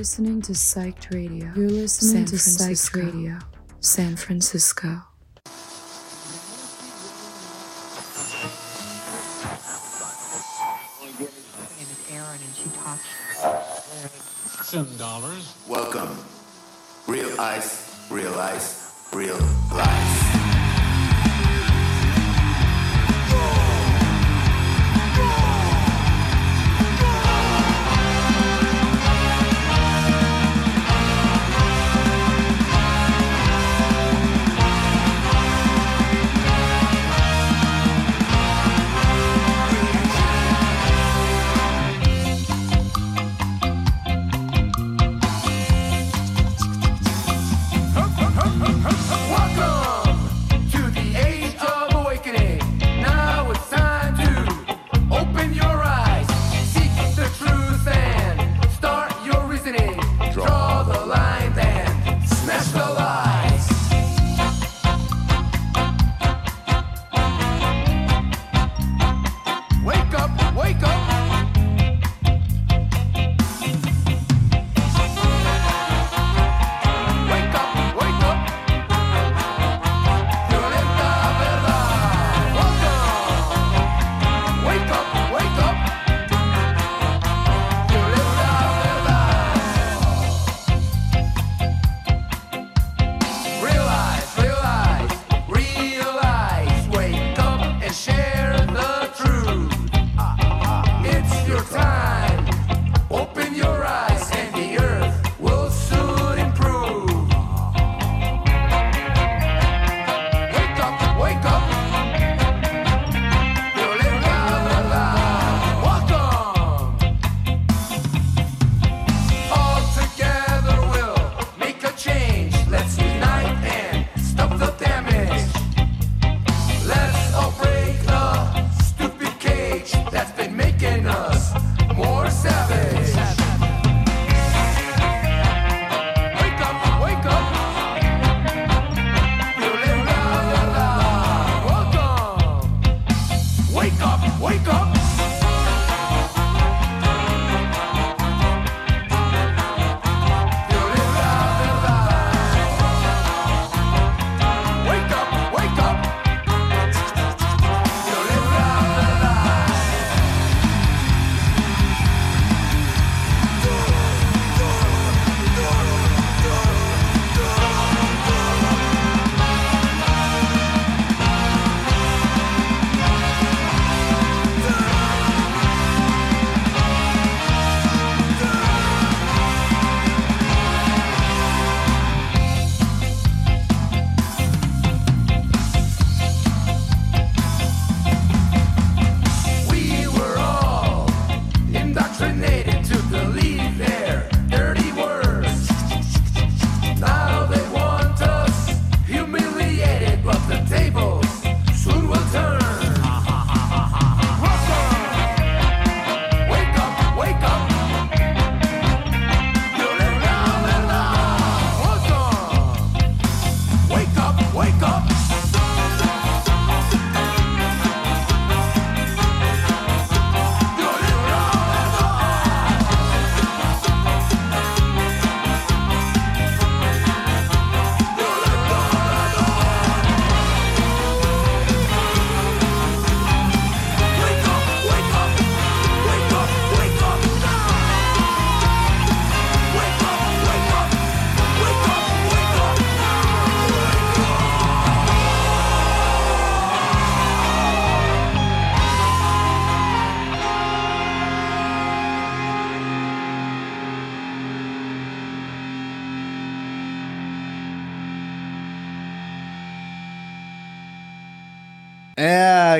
You're listening to Psyched Radio. You're listening to Psyched Radio, San Francisco. dollars. Welcome. Real ice, real ice, real life.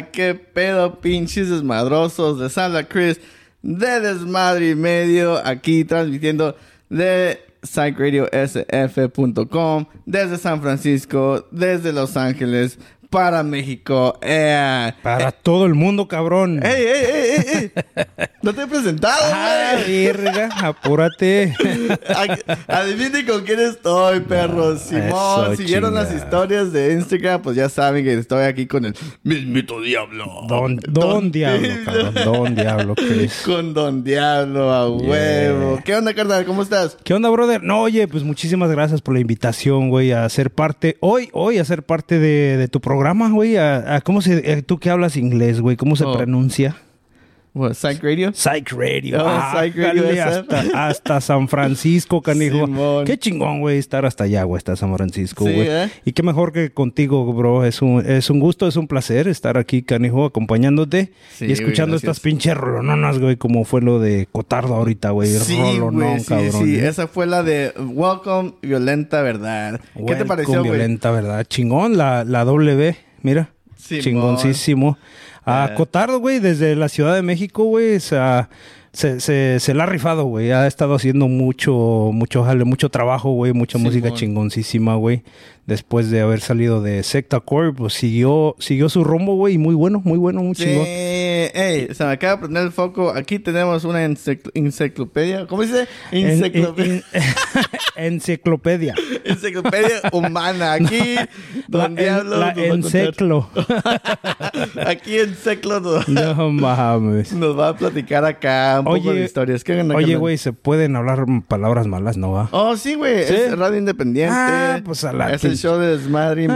Qué pedo, pinches desmadrosos. de habla Chris de Desmadre y Medio, aquí transmitiendo de psychradiosf.com, desde San Francisco, desde Los Ángeles, para México. Eh, Para todo el mundo, cabrón. ¡Ey, ey, ey, ey, ey! No te he presentado, Ah, güey. verga, apúrate. Ad- Adivinen con quién estoy, perros. Simón, eso, si vieron las chingada. historias de Instagram, pues ya saben que estoy aquí con el mismito Diablo. Don, don Diablo, cabrón. Don Diablo, Chris. Con Don Diablo, a huevo. ¿Qué onda, carnal? ¿Cómo estás? ¿Qué onda, brother? No, oye, pues muchísimas gracias por la invitación, güey, a ser parte, hoy, hoy, a ser parte de, de tu programa, güey. A, a- ¿Cómo se, eh, tú que hablas inglés, güey? ¿Cómo se Oh. pronuncia? What, Psych Radio? Psych Radio. Oh, Psych Radio hasta, hasta San Francisco, canijo. Simón. Qué chingón, güey, estar hasta allá, güey, hasta San Francisco, Sí, güey. ¿eh? Y qué mejor que contigo, bro. Es un, es un gusto, es un placer estar aquí, canijo, acompañándote Sí, y escuchando güey, estas pinches rolononas, güey, como fue lo de Cotardo ahorita, güey. Sí, Rolonón, güey, sí, cabrón. sí. ¿eh? Esa fue la de Welcome, Violenta Verdad. ¿Qué te pareció, güey? violenta, ¿verdad? Chingón, la, la W, mira. Simón. Chingoncísimo. A. Cotardo, güey, desde la Ciudad de México, güey, o sea, se, se, se la ha rifado, güey. Ha estado haciendo mucho, mucho jale, mucho trabajo, güey, mucha música chingoncísima, güey. Después de haber salido de Secta Core, pues siguió, siguió su rumbo, güey, y muy bueno, muy bueno, muy Sí, chingón. ey, se me acaba de prender el foco. Aquí tenemos una encicl- enciclopedia. ¿Cómo dice? En- Enciclopedia. en- en- enciclopedia. enciclopedia humana. Aquí, Don La, Diablo. la enciclo. Aquí en Seclo nos, no mames. nos va a platicar acá un poco Oye, de historias. ¿Qué Oye, güey, se pueden hablar palabras malas, ¿no va? Oh, sí, güey. ¿Sí? Es radio independiente. Ah, pues a la Es el show de desmadre y Ah,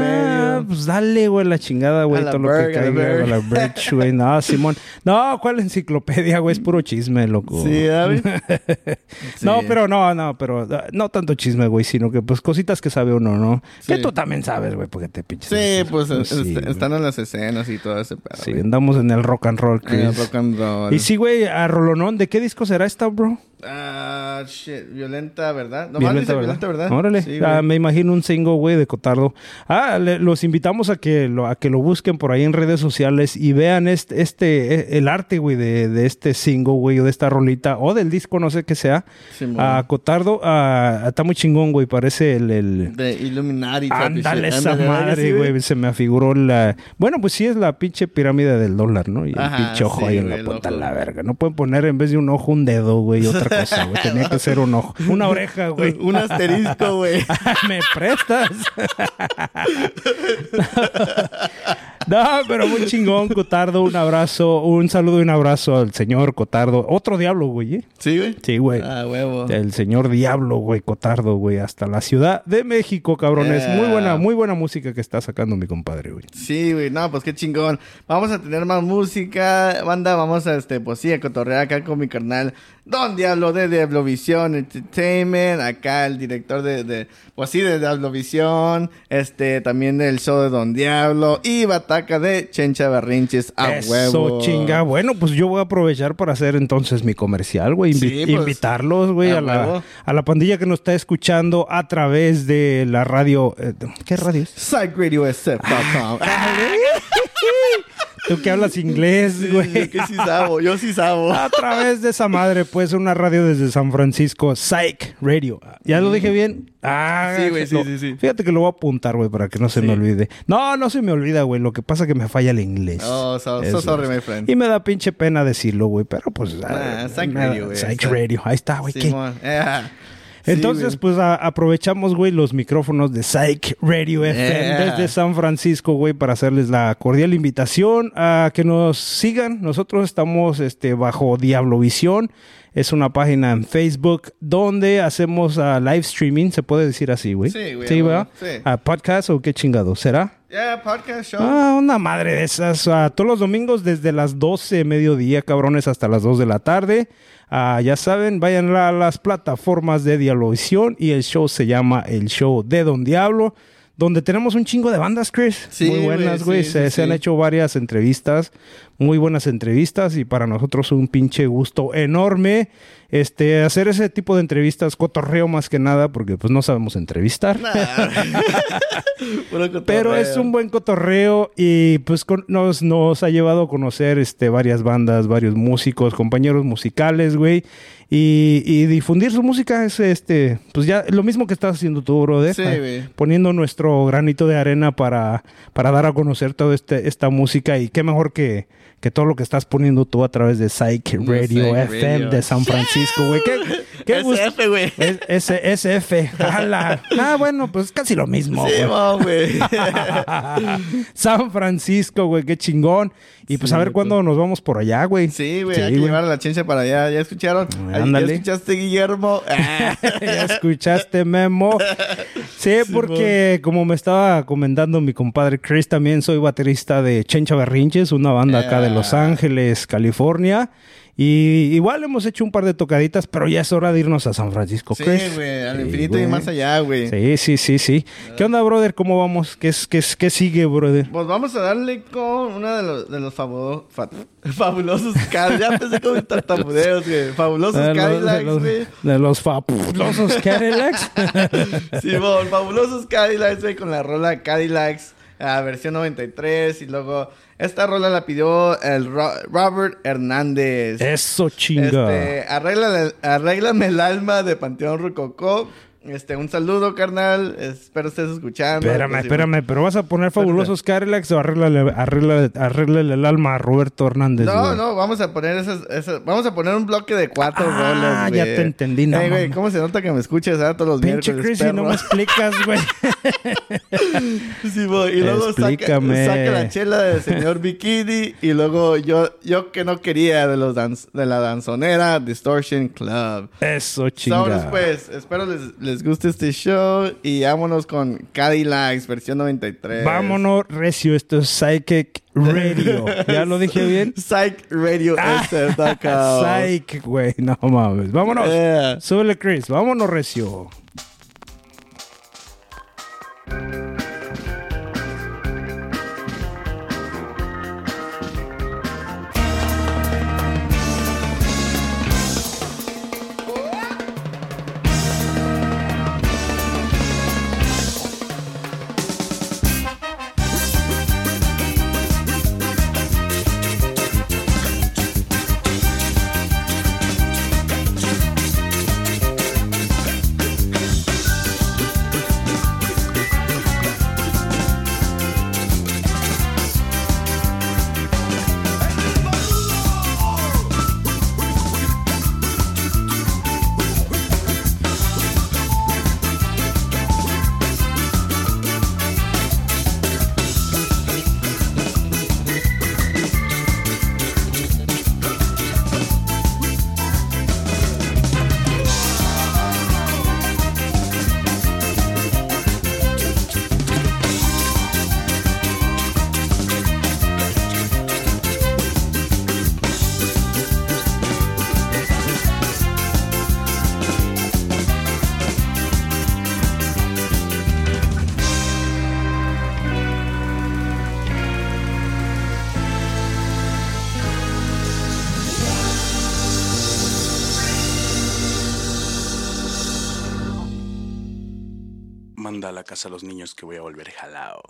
medio. pues dale, güey, la chingada, güey, A todo lo que a caiga, güey, la birch, güey. No, Simón. No, ¿cuál enciclopedia, güey? Es puro chisme, loco. Sí, ¿sabes? No, pero no, no, pero ah, no tanto chisme, güey, sino que pues cositas que sabe uno, ¿no? Que Sí. tú también sabes, güey, porque te pinches. Sí, pues Sí, est- güey. están en las escenas y todo ese pedo. Sí, andamos en el rock and roll, En el Chris. rock and roll. Y sí, güey, a Rolonón, ¿de qué disco será esta, bro? Ah, shit. Violenta, ¿verdad? Nomás Violenta, dice ¿verdad? violenta, ¿verdad? Órale. Sí, Ah, me imagino un single, güey, de Cotardo. Ah, le- los invitamos a que lo, a que lo busquen por ahí en redes sociales y vean este, este el arte, güey, de, de este single, güey, o de esta rolita, o del disco, no sé qué sea. Simón. A Cotardo, ah, está muy chingón, güey. Parece el. el... De Illuminati. Ándale esa Ándale, ¿verdad que madre, sí, güey. Se me afiguró la. Bueno, pues sí es la pinche pirámide del dólar, ¿no? Y el Ajá, pinche ojo sí, ahí en la punta de la verga. No pueden poner en vez de un ojo un dedo, güey, otra cosa, güey. Tenía que ser un ojo. Una oreja, güey. Un asterisco, güey. ¿Me prestas? no, pero muy chingón, Cotardo. Un abrazo, un saludo y un abrazo al señor Cotardo. Otro diablo, güey. ¿eh? ¿Sí, güey? Sí, güey. Ah, huevo. El señor Diablo, güey, Cotardo, güey, hasta la Ciudad de México, cabrones. Yeah. Muy buena, muy buena música que está sacando mi compadre, güey. Sí, güey, no, pues qué chingón. Vamos a tener más música, banda, vamos a, este, pues sí, a cotorrear acá con mi carnal Don Diablo de Diablovisión Entertainment, acá el director de, de pues sí, de Diablovisión, este, también del show de Don Diablo y Bataca de Chencha Berrinches a Eso, huevo. chinga. Bueno, pues yo voy a aprovechar para hacer entonces mi comercial, güey. Invi- Sí, pues, invitarlos, güey, a a, la, a la pandilla que nos está escuchando a través de la radio. eh, ¿Qué radio es? Tú que hablas inglés, Yo güey. que sí sabo, yo sí sabo. A través de esa madre, pues, una radio desde San Francisco, Psych Radio. ¿Ya lo dije bien? Ah, Sí, güey, sí, sí, sí. Fíjate que lo voy a apuntar, güey, para que no se Sí. me olvide. No, no se me olvida, güey. Lo que pasa es que me falla el inglés. Oh, so, so sorry, my friend. Y me da pinche pena decirlo, güey, pero pues... Ah, Psych Radio, güey. Psych Radio. Ahí está, güey. ¿qué? Yeah. Entonces, pues a- aprovechamos, güey, los micrófonos de Psych Radio FM Yeah. desde San Francisco, güey, para hacerles la cordial invitación a que nos sigan. Nosotros estamos este, bajo Diablovisión. Es una página en Facebook donde hacemos ah, live streaming, se puede decir así, güey. Sí, güey, Sí, güey, podcast o qué chingado, ¿será? Yeah, podcast show. Ah, una madre de esas. ah, todos los domingos desde las 12 mediodía, cabrones, hasta las 2 de la tarde. Ah, ya saben, vayan a las plataformas de Diablovisión y el show se llama El Show de Don Diablo, donde tenemos un chingo de bandas, Chris. Sí, muy buenas, güey, sí, se, han hecho varias entrevistas, muy buenas entrevistas y para nosotros un pinche gusto enorme este, hacer ese tipo de entrevistas, cotorreo más que nada, porque pues no sabemos entrevistar. Pero es un buen cotorreo y pues con- nos, nos ha llevado a conocer este, varias bandas, varios músicos, compañeros musicales, güey. Y, y difundir su música es este, pues ya lo mismo que estás haciendo tú, brother. Sí. Poniendo nuestro granito de arena para, para dar a conocer toda este, esta música. Y qué mejor que, que todo lo que estás poniendo tú a través de Psych Radio FM Radio. de San Francisco, güey. Qué, qué. SF, güey. Es- SF. Jala. Ah, bueno, pues casi lo mismo. Sí, güey. San Francisco, güey, qué chingón. Y pues Sí, a ver cuándo nos vamos por allá, güey. Sí, güey, hay que llevar a la ciencia para allá. ¿Ya escucharon? Ay, Ándale. ¿Ya escuchaste, Guillermo? Ah. ya escuchaste, Memo. Sí, porque como me estaba comentando mi compadre Chris, también soy baterista de Chencha Berrinches, una banda acá de Los Ah. Ángeles, California. Y igual hemos hecho un par de tocaditas, pero ya es hora de irnos a San Francisco, Sí, güey, al Sí, infinito y más allá, güey. Sí, sí, sí, sí. ¿Qué onda, brother? ¿Cómo vamos? ¿Qué, es, qué, es- qué sigue, brother? Pues vamos a darle con uno de los, de los fabo- fa- fabulosos Cadillacs. Ya empecé con mis tartamudeos, güey. Fabulosos De Cadillacs, güey. de los fabulosos Cadillacs. Simón, fabulosos Cadillacs, güey, con la rola Cadillacs, ah, versión 93. Y luego, esta rola la pidió el Ro- Robert Hernández. Eso chinga. Este, arréglame el alma de Panteón Rococó. Este, un saludo, carnal. Espero estés escuchando. Espérame, espérame, pero vas a poner fabulosos Cadillacs o arréglale, arréglale, arréglale el alma a Roberto Hernández. No, güey? no, vamos a poner esas, esas- vamos a poner un bloque de cuatro Ah, rolas, güey. ya te entendí, no, Ey, güey. ¿cómo se nota que me escuchas ah, todos los Pinche miércoles, Chris, y no me explicas, güey. Sí, güey, y luego saca, Explícame. saca la chela del señor Bikini y luego yo, yo que no quería de los danz- de la danzonera Distortion Club. Eso chinga. pues, espero les, les guste este show y vámonos con Cadillacs, versión 93. Vámonos, Recio, esto es Psychic Radio. ¿Ya lo dije bien? Psych Radio Ah. Psych, güey, no mames. Vámonos. Yeah. Súbele, Chris. Vámonos, Recio. A los niños que voy a volver jalao.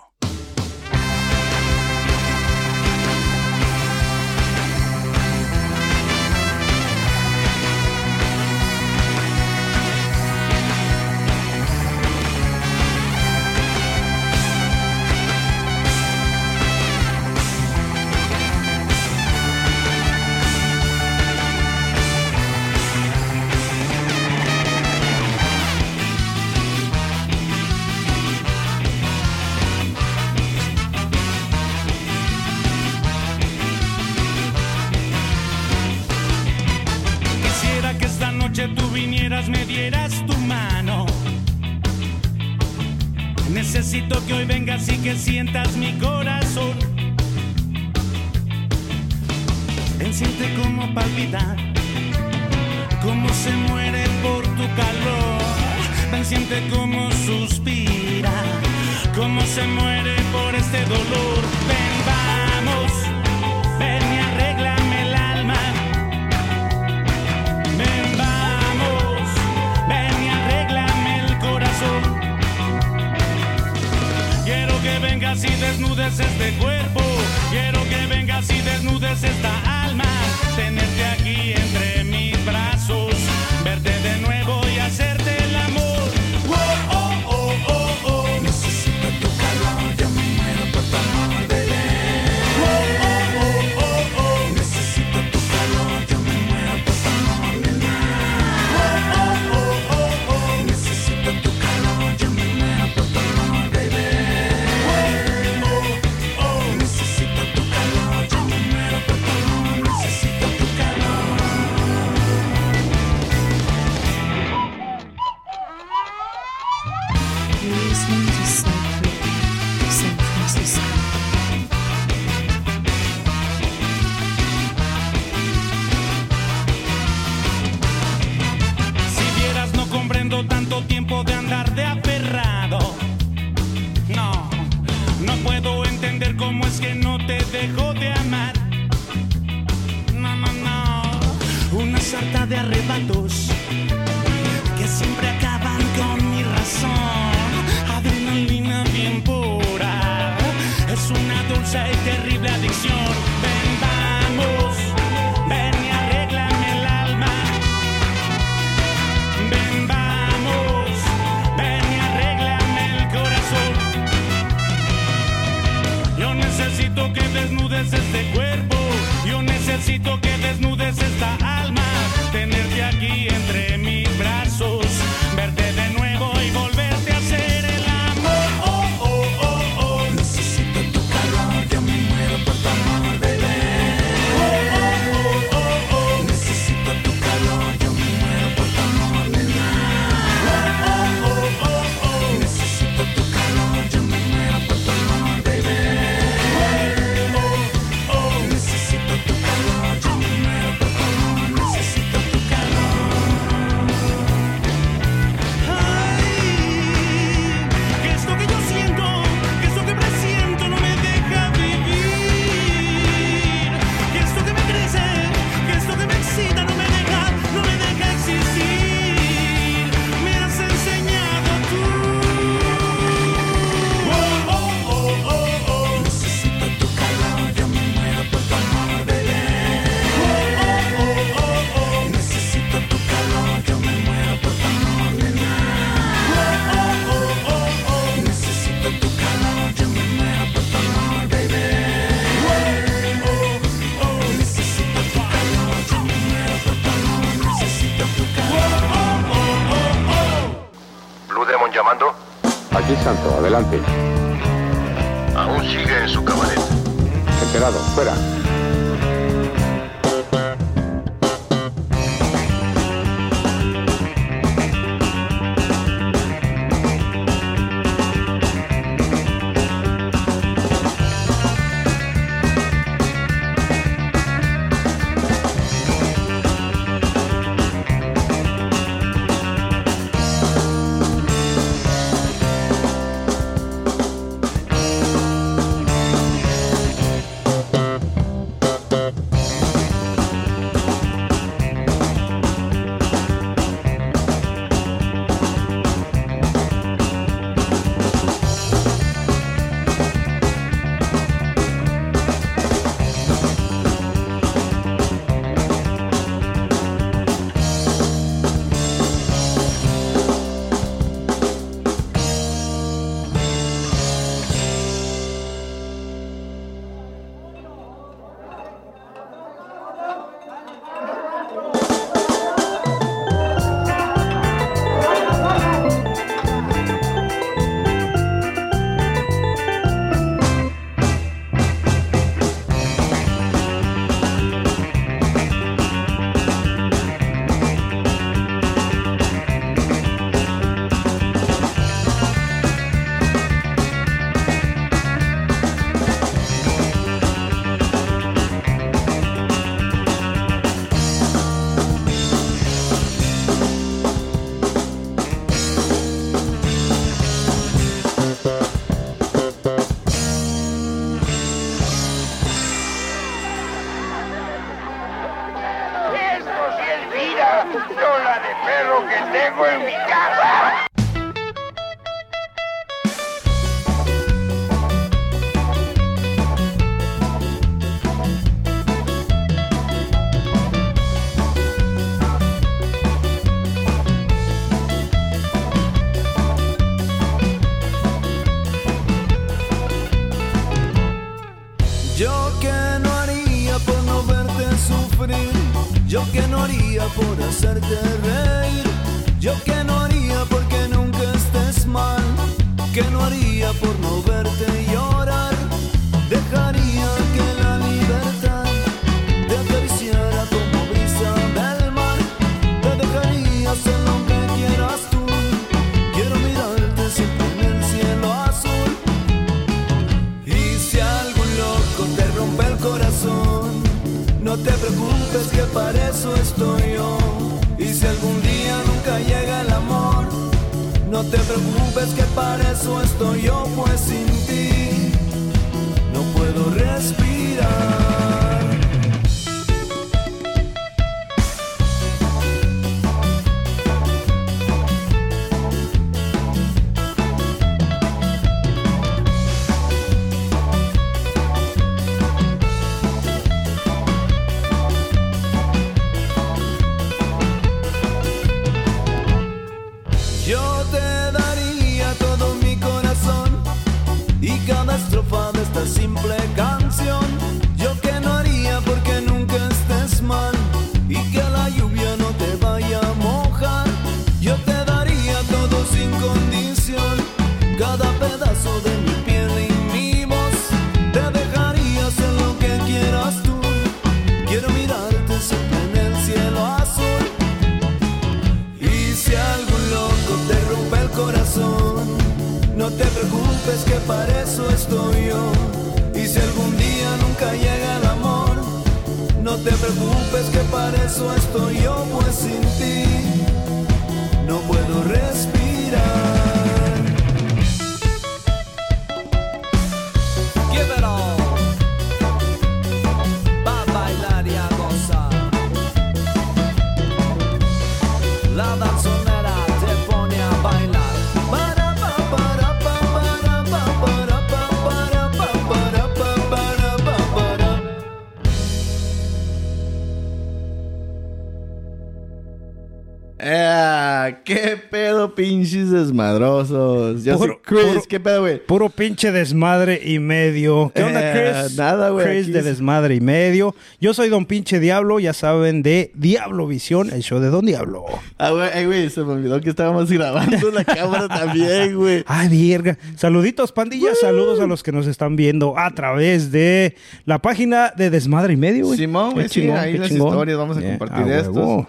Desmadrosos? Yo Puro- soy Chris, puro- ¿qué pedo, güey? Puro pinche desmadre y medio. ¿Qué onda, Eh, Chris? nada, güey, Chris de es- desmadre y medio. Yo soy Don Pinche Diablo, ya saben, de Diablo Visión, el show de Don Diablo. Ah, güey, güey, se me olvidó que estábamos grabando la cámara también, güey. Ay, virga. Saluditos, pandillas. Saludos a los que nos están viendo a través de la página de Desmadre y Medio, güey. Simón, güey, sí, ahí las historias vamos a Yeah, compartir a estos.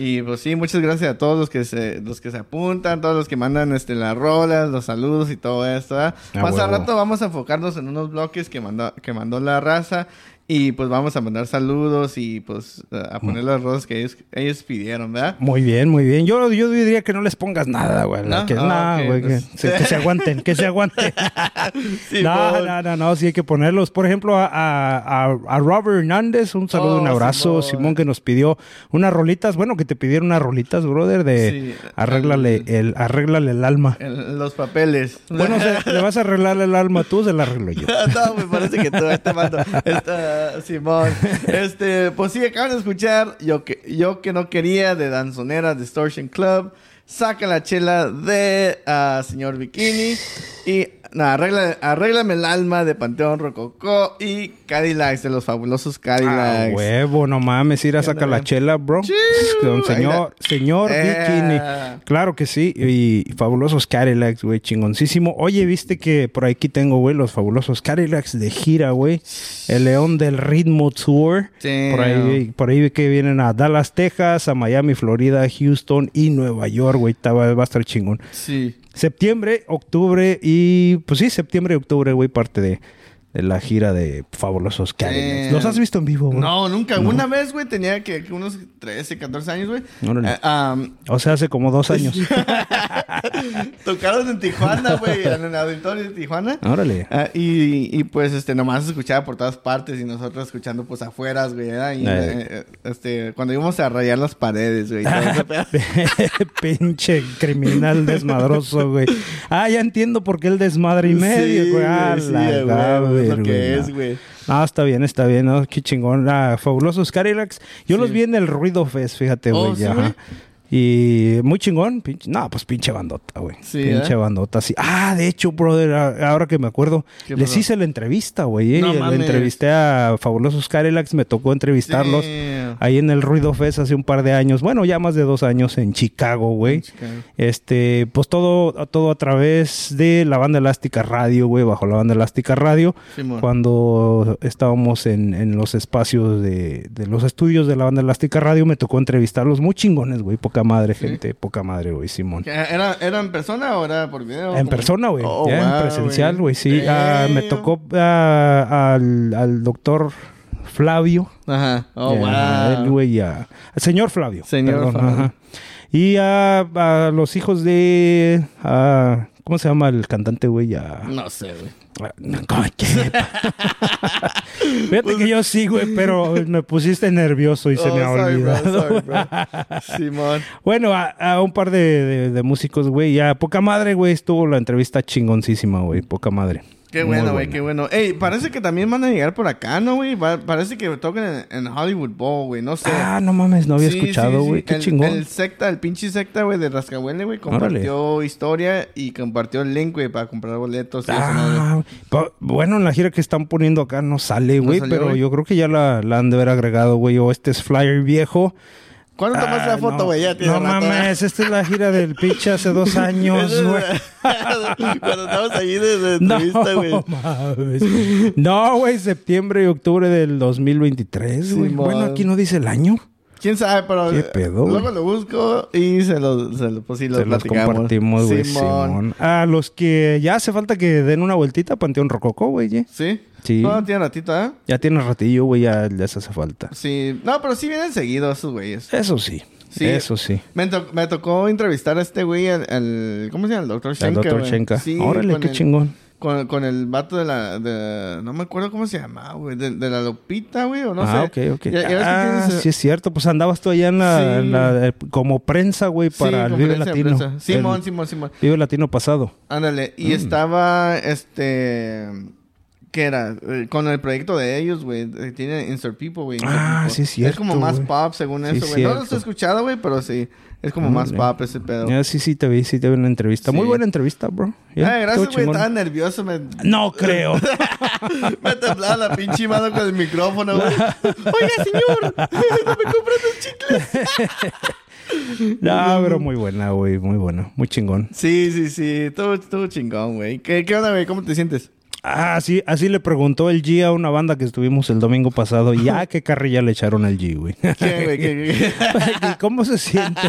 Y pues sí, muchas gracias a todos los que se, los que se apuntan, todos los que mandan este las rolas, los saludos y todo esto. ¿verdad? A Más al huevo. rato vamos a enfocarnos en unos bloques que mandó, que mandó la raza. Y pues vamos a mandar saludos y pues a poner las rolas que ellos, ellos pidieron, ¿verdad? Muy bien, muy bien. Yo, yo diría que no les pongas nada, güey. ¿No? Que, güey, pues. que, se, que se aguanten, que se aguanten. no, no, no, no, sí hay que ponerlos. Por ejemplo, a, a, a- Robert Hernández, un saludo, Oh, un abrazo. Simón. Simón. que nos pidió unas rolitas. Bueno, que te pidieron unas rolitas, brother, de Sí, arréglale, el, arréglale el alma. El- los papeles. Bueno, le vas a arreglar el alma tú, se la arreglo yo. no, me parece que tú este mando. Esta, Simón. Este, pues sí, acaban de escuchar yo que, yo que no quería de Danzonera Distortion Club. Saca la chela de ah, Señor Bikini. Y no, arregla, arréglame el alma de Panteón Rococó. Y Cadillacs de los fabulosos Ah, Cadillacs. huevo, no mames, ir a sacar la chela, bro. Don señor, señor Eh. Bikini. Claro que sí. Y fabulosos Cadillacs, güey, chingoncísimo. Oye, viste que por aquí tengo, güey, los fabulosos Cadillacs de gira, güey. El León del Ritmo Tour. Por ahí, por ahí vi que vienen a Dallas, Texas, a Miami, Florida, Houston y Nueva York, güey. Va a estar chingón. Sí. Septiembre, octubre y... Pues sí, septiembre y octubre, güey, parte de, la gira de fabulosos Cadillacs. ¿Los has visto en vivo, güey? No, nunca. Una vez, güey, tenía que, unos 13, 14 años, güey. Eh, am, O sea, hace como dos años. Tocaron en Tijuana, güey, en el auditorio de Tijuana. Órale. Ah, y, y pues este nomás escuchaba por todas partes y nosotros escuchando pues afuera, güey. Y, Eh. eh, este, cuando íbamos a rayar las paredes, güey. Pinche criminal desmadroso, güey. Ah, ya entiendo por qué el desmadre y medio, Sí, güey. Ah, güey, sí, es lo que es, no. güey. Está bien, está bien, ¿no? Qué chingón. Ah, fabulosos Cadillacs. Yo los vi en el Ruido Fest, fíjate, Oh, güey. ¿sí, ajá. güey? Y muy chingón. pinche- no, pues pinche bandota, güey. Sí, pinche ¿eh? bandota, sí. Ah, de hecho, brother, ahora que me acuerdo, ¿Qué les hice la entrevista, güey. eh. No Le entrevisté a Fabulosos Cadillacs, me tocó entrevistarlos ahí en el Ruido Fest hace un par de años. Bueno, ya más de dos años en Chicago, güey. Este, pues todo, todo a través de la banda elástica radio, güey, bajo la banda elástica radio. Simón. Cuando estábamos en, en los espacios de, de los estudios de la banda elástica radio, me tocó entrevistarlos muy chingones, güey. Poca madre, gente, poca madre, güey, Simón. ¿Era, ¿Era en persona o era por video? En persona, güey. Oh, ya wow, en presencial, güey. Sí. Ah, me tocó ah, al, al doctor Flavio. Ajá. Oh, wow. él, güey, señor Flavio. Señor perdón, Flavio. ajá. Y a, a los hijos de... a- ¿Cómo se llama el cantante, güey? A- No sé, güey. no. Fíjate que yo sí, güey, pero me pusiste nervioso y se Oh, me ha sorry, bro, olvidado. sorry. Simón. Bueno, a, a un par de, de- de músicos, güey. Ya, poca madre, güey. Estuvo la entrevista chingoncísima, güey. Poca madre. Qué bueno, güey, qué bueno. Ey, parece que también van a llegar por acá, ¿no, güey? Parece que tocan en, en Hollywood Bowl, güey. No sé. Ah, no mames, no había Sí, escuchado, sí, sí. güey. Qué el, chingón. El secta, el pinche secta, güey, de Rascahuele, güey, compartió historia y compartió el link, güey, para comprar boletos. y eso. Ah, pa- bueno, en la gira que están poniendo acá no sale, güey, pero yo creo que ya la, la han de haber agregado, güey. O este es flyer viejo. ¿Cuándo tomaste Ah, la foto, no. güey? Ya tiene No ¿eh? mames, esta es la gira del pinche hace dos años, güey. Cuando estábamos ahí de, de No, entrevista, güey. mames. No, güey, septiembre y octubre del 2023, güey. Bueno, aquí no dice el año. ¿Quién sabe? Pero ¿Qué pedo, luego lo busco y se lo, se lo, pues sí, lo Se los compartimos, güey, Simón. Simón. A los que ya hace falta que den una vueltita a Panteón Rococó, güey. ¿eh? ¿Sí? Sí. No, tiene ratito, ¿eh? Ya tiene ratillo, güey, ya les hace falta. Sí. No, pero sí vienen seguidos esos güeyes. Eso sí. Sí. Eso sí. Me, to- me tocó entrevistar a este güey, al, al- ¿cómo se llama? El doctor Shenka. El doctor. Shenka. Sí, Órale, qué el- chingón. Con, con el vato de la... De, no me acuerdo cómo se llamaba, güey. De, de la Lupita, güey, o no ah, sé. ok, ok. Ya- ya ves que ah, tienes, sí es cierto. Pues andabas tú allá en la, Sí. en la- eh, como prensa, güey, para el Vive Latino. Simón, El Simón, Simón. Vive Latino pasado. Ándale. Mm. Y estaba, este... ¿Qué era? Eh, Con el proyecto de ellos, güey. eh, Tiene Insert People, güey. Ah, People. sí es cierto, Es como más pop, según Sí, eso, güey. No lo cierto. he escuchado, güey, pero sí. Es como más Órale. pop ese pedo. Sí, sí, te vi, sí te vi en la entrevista. Muy buena entrevista, bro. Ay, estuvo gracias, güey. Estaba nervioso. Me, No creo. me temblaba la pinche mano con el micrófono, güey. Oiga, señor. ¿No me compras los chicles? no, pero muy buena, güey. Muy buena. Muy chingón. Sí, sí, sí. Estuvo, estuvo chingón, güey. ¿Qué, ¿Qué onda, güey? ¿Cómo te sientes? Ah, así, así le preguntó el G a una banda que estuvimos el domingo pasado. Y ya, qué carrilla le echaron al G, güey. ¿Cómo se siente?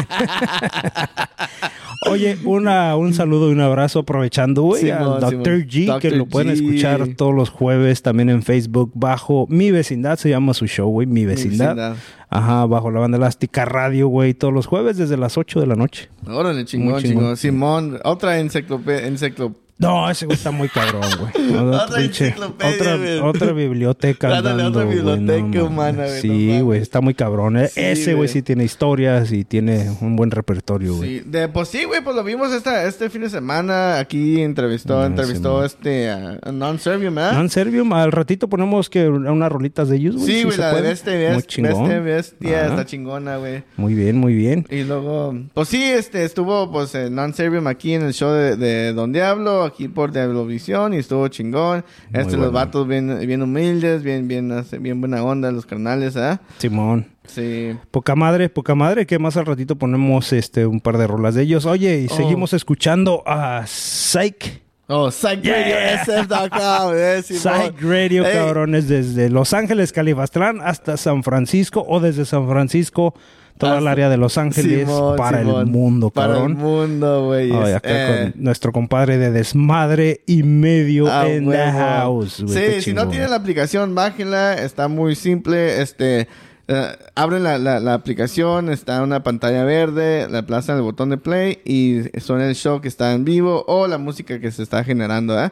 Oye, una, un saludo y un abrazo aprovechando, güey, Simón, al Dr. G, que lo pueden escuchar todos los jueves también en Facebook bajo Mi Vecindad, se llama su show, güey, Mi Vecindad. Vecindad. Ajá, bajo la banda elástica radio, güey, todos los jueves desde las 8 de la noche. Órale, chingón, chingón, chingón. Simón, otra enciclopedia. Enciclo... No, ese güey está muy cabrón, güey. Otra, pinche- enciclopedia, otra, güey. otra biblioteca. Andando, otra güey, biblioteca mames. humana, güey, no Sí, güey, está muy cabrón. eh. Sí, ese güey güey. sí tiene historias y tiene un buen repertorio, güey. Sí, de, pues sí, güey, pues lo vimos esta, este fin de semana. Aquí entrevistó, Ah, entrevistó este a Non-Servium, ¿verdad? Non Servium, al ratito ponemos que unas rolitas de ellos, güey. sí, si güey, se la de puede. Beste, Muy chingón. Beste Bestia, está chingona, güey. Muy bien, muy bien. Y luego, pues sí, este, estuvo, pues, en Non-Servium aquí en el show de, de Don Diablo, aquí por Diablovisión, y estuvo chingón. Muy Este, los bueno. vatos bien, bien humildes, bien, bien, bien buena onda, los carnales, ¿ah? Simón. Sí. Poca madre, poca madre, que más al ratito ponemos este un par de rolas de ellos. Oye, y Oh. seguimos escuchando a Psych. Oh, PsychRadioSF.com, eh, Simón. Psych Radio, cabrones, desde Los Ángeles, Califastlán, hasta San Francisco, o desde San Francisco, toda el área de Los Ángeles, Simón, para el mundo, Para el cabrón. mundo, güey. Acá eh, con nuestro compadre de desmadre y medio Ah, en the huevo. house. güey, qué Sí, si no tienen la aplicación, bájenla. Está muy simple. Este, eh, abren la, la- la aplicación, está una pantalla verde, le aplazan el botón de play y suena el show que está en vivo o la música que se está generando, ¿eh?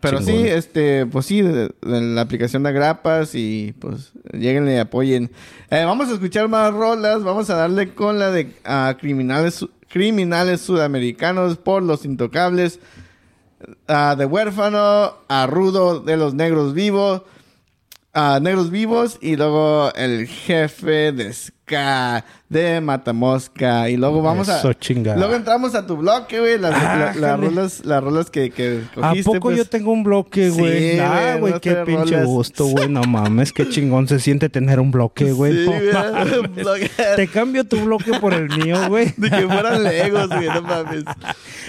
Pero Chingón. sí, este, pues sí, de- de la aplicación de grapas y pues lleguen y apoyen. Eh, vamos a escuchar más rolas, vamos a darle con la de ah, criminales, criminales sudamericanos por los intocables. Ah, de huérfano a rudo de los negros vivos. A negros vivos y luego el jefe de de Matamosca. Y luego vamos Eso, a. chingada. Luego entramos a tu bloque, güey. Las, Ah, la- las rolas, las rolas que, que ¿A poco pues. yo tengo un bloque, güey? Sí, ah, güey, no qué pinche rolas. gusto, güey. No mames, qué chingón se siente tener un bloque, güey. Sí, No mames. Te cambio tu bloque por el mío, güey. De que fueran legos, güey, no mames.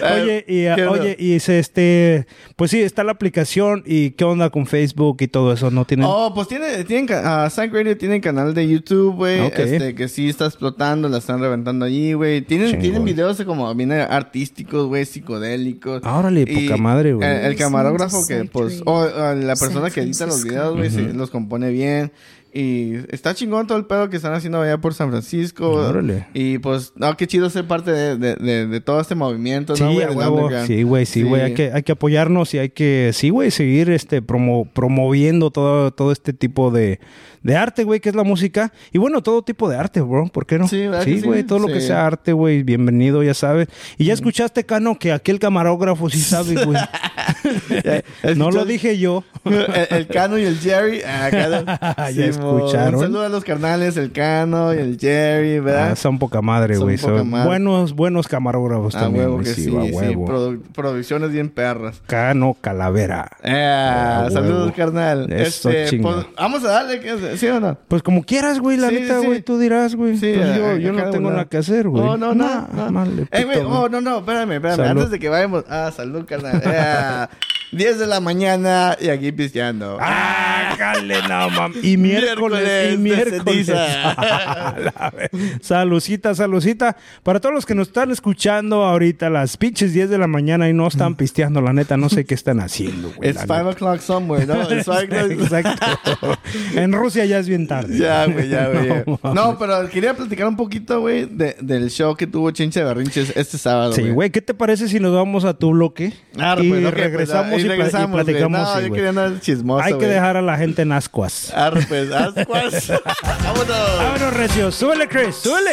Oye, y, ¿Qué ah, oye, y ese, este, pues sí, está la aplicación y qué onda con Facebook y todo eso, ¿no tienen? Oh, pues tiene, tienen, ah, Psych Radio tiene canal de YouTube, güey, Ok. este, que sí está explotando, la están reventando allí, güey. Tienen, tienen videos como bien artísticos, güey, psicodélicos. Ah, órale, Y poca madre, güey. El, el camarógrafo que, pues, o o la persona que edita los videos, güey, sí, los compone bien. Y está chingón todo el pedo que están haciendo allá por San Francisco. Órale. Y pues, no, qué chido ser parte de, de, de, de todo este movimiento, Sí, ¿no, güey? huevo. Sí, güey, sí, güey. Hay, que, hay que apoyarnos y hay que, sí, güey, seguir este promo, promoviendo todo, todo este tipo de, de arte, güey, que es la música. Y bueno, todo tipo de arte, bro. ¿Por qué no? Sí, ¿verdad que Sí, sí? güey, todo lo que sea arte, güey, bienvenido, ya sabes. Y ya escuchaste, Cano, que aquel camarógrafo sí sabe, güey. no lo dije yo. el, el Cano y el Jerry. Ah, Ya escucharon. Un saludo a los carnales, el Cano y el Jerry, ¿verdad? Ah, son poca madre, güey. Son madre. buenos, buenos camarógrafos a también, huevo que sí, huevo. Produ- producciones bien perras. Cano Calavera. Eh, saludos, carnal. Eso, Este, pues, vamos a darle, ¿qué- ¿sí o no? Pues como quieras, güey, la Sí, neta, sí, güey, tú dirás, güey. Sí, Pues yo, yo no tengo nada que hacer, güey. Oh, no, no, Nah, no. vale, Eh, güey, oh, no, no, espérame, espérame. Salud. Antes de que vayamos. Ah, salud, carnal. Eh, 10 de la mañana y aquí pisteando. Ah, jale, no, mam. Y miércoles, y Miércoles salucita, salucita. Para todos los que nos están escuchando ahorita a las pinches 10 de la mañana y no están pisteando, la neta, no sé qué están haciendo, güey. It's la 5 o'clock somewhere, ¿no? It's. Exacto. En Rusia ya es bien tarde. Ya, güey, ya, güey. No, pero quería platicar un poquito, güey, de- del show que tuvo Chinche de Berrinches este sábado, Sí, güey, ¿qué te parece si nos vamos a tu bloque? Ah, y pues, ok, pues, regresamos y, y regresamos, güey. platicamos. No, sí, yo quería andar chismoso, Hay que dejar a la gente en ascuas. Arre, pues, ascuas. Vámonos. Vámonos, Recio. Súbele, Chris. Súbele.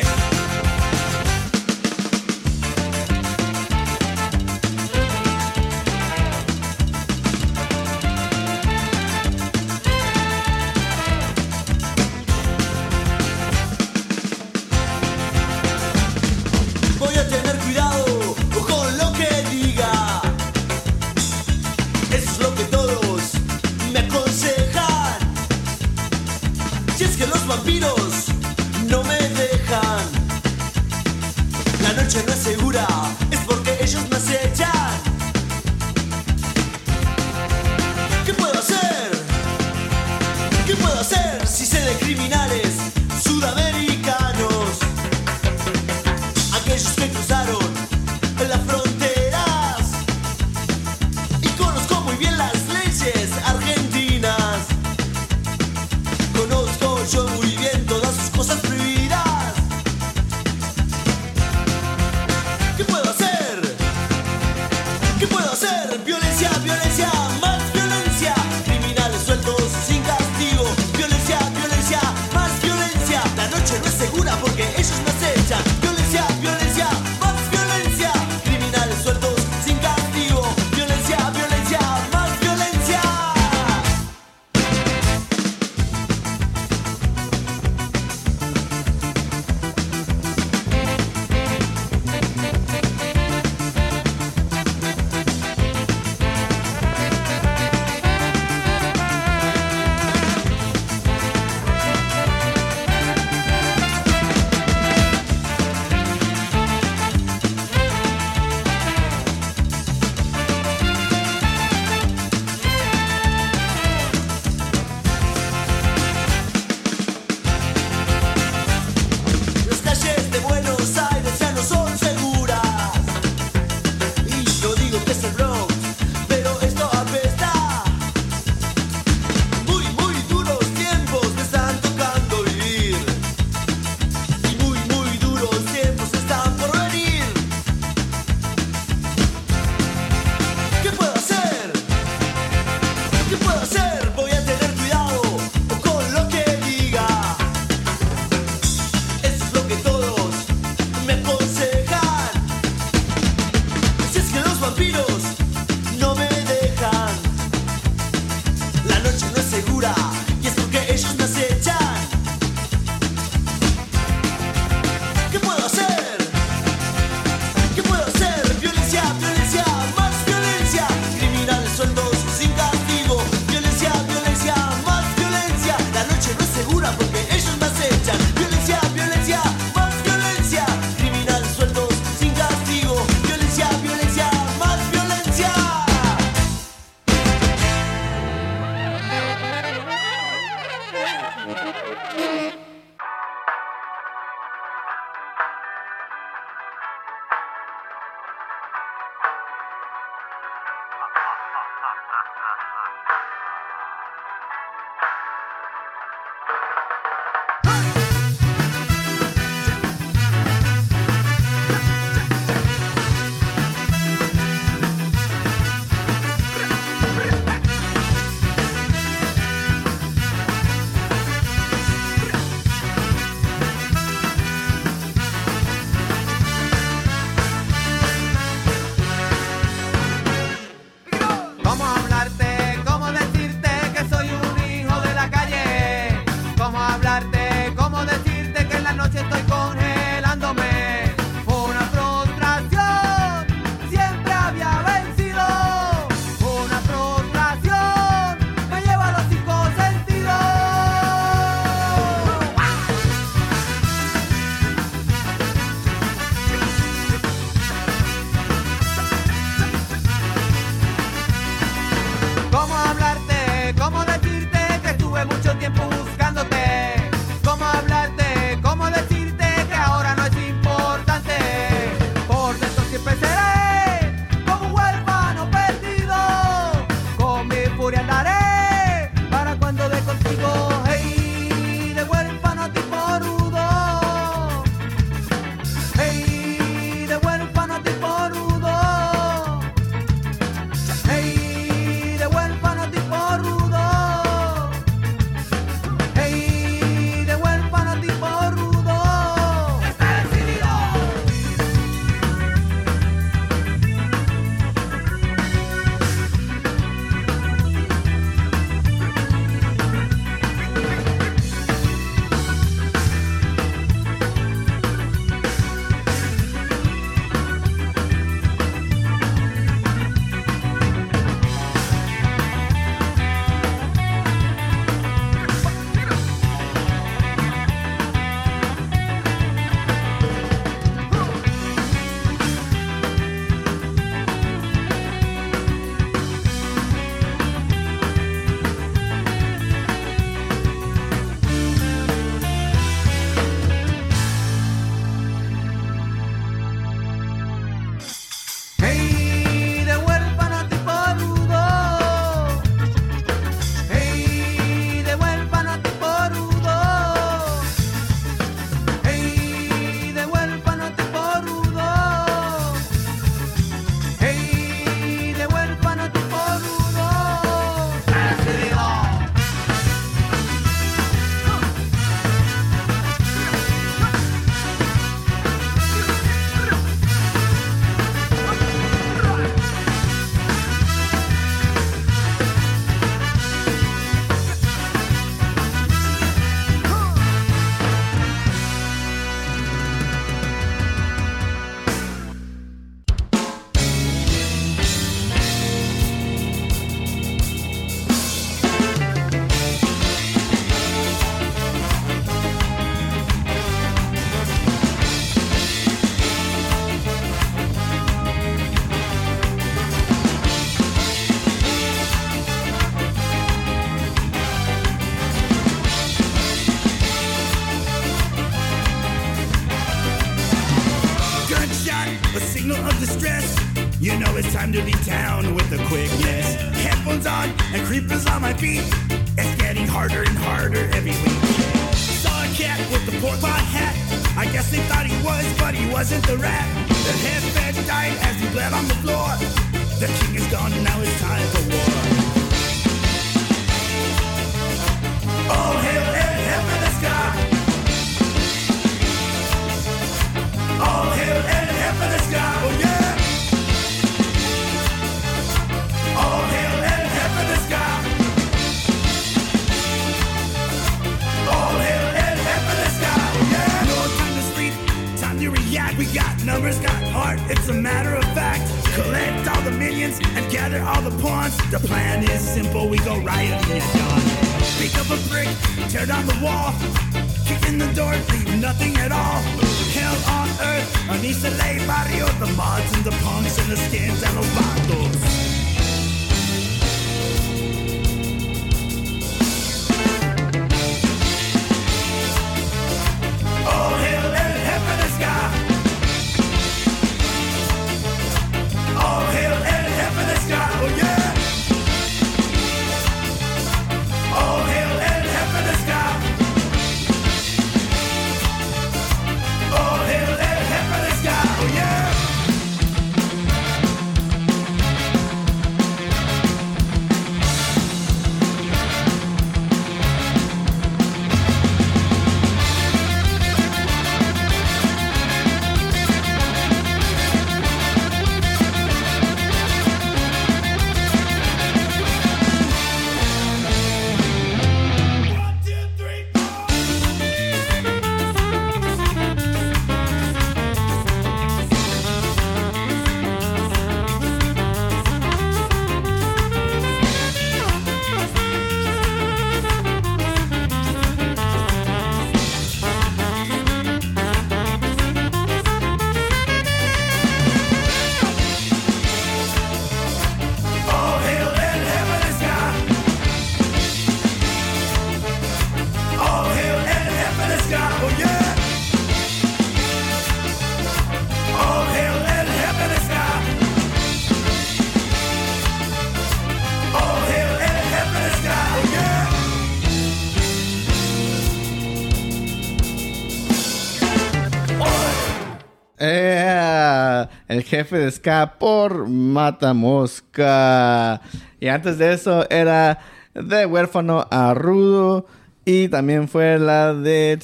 El jefe de ska por Mata Mosca. Y antes de eso era de huérfano a rudo. Y también fue la de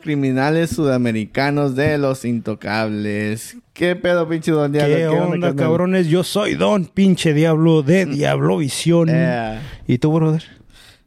criminales sudamericanos de los intocables. ¿Qué pedo, pinche don Diablo? ¿Qué onda, carnal? cabrones? Yo soy Don Pinche Diablo de Diablovisión. Eh, ¿Y tú, brother?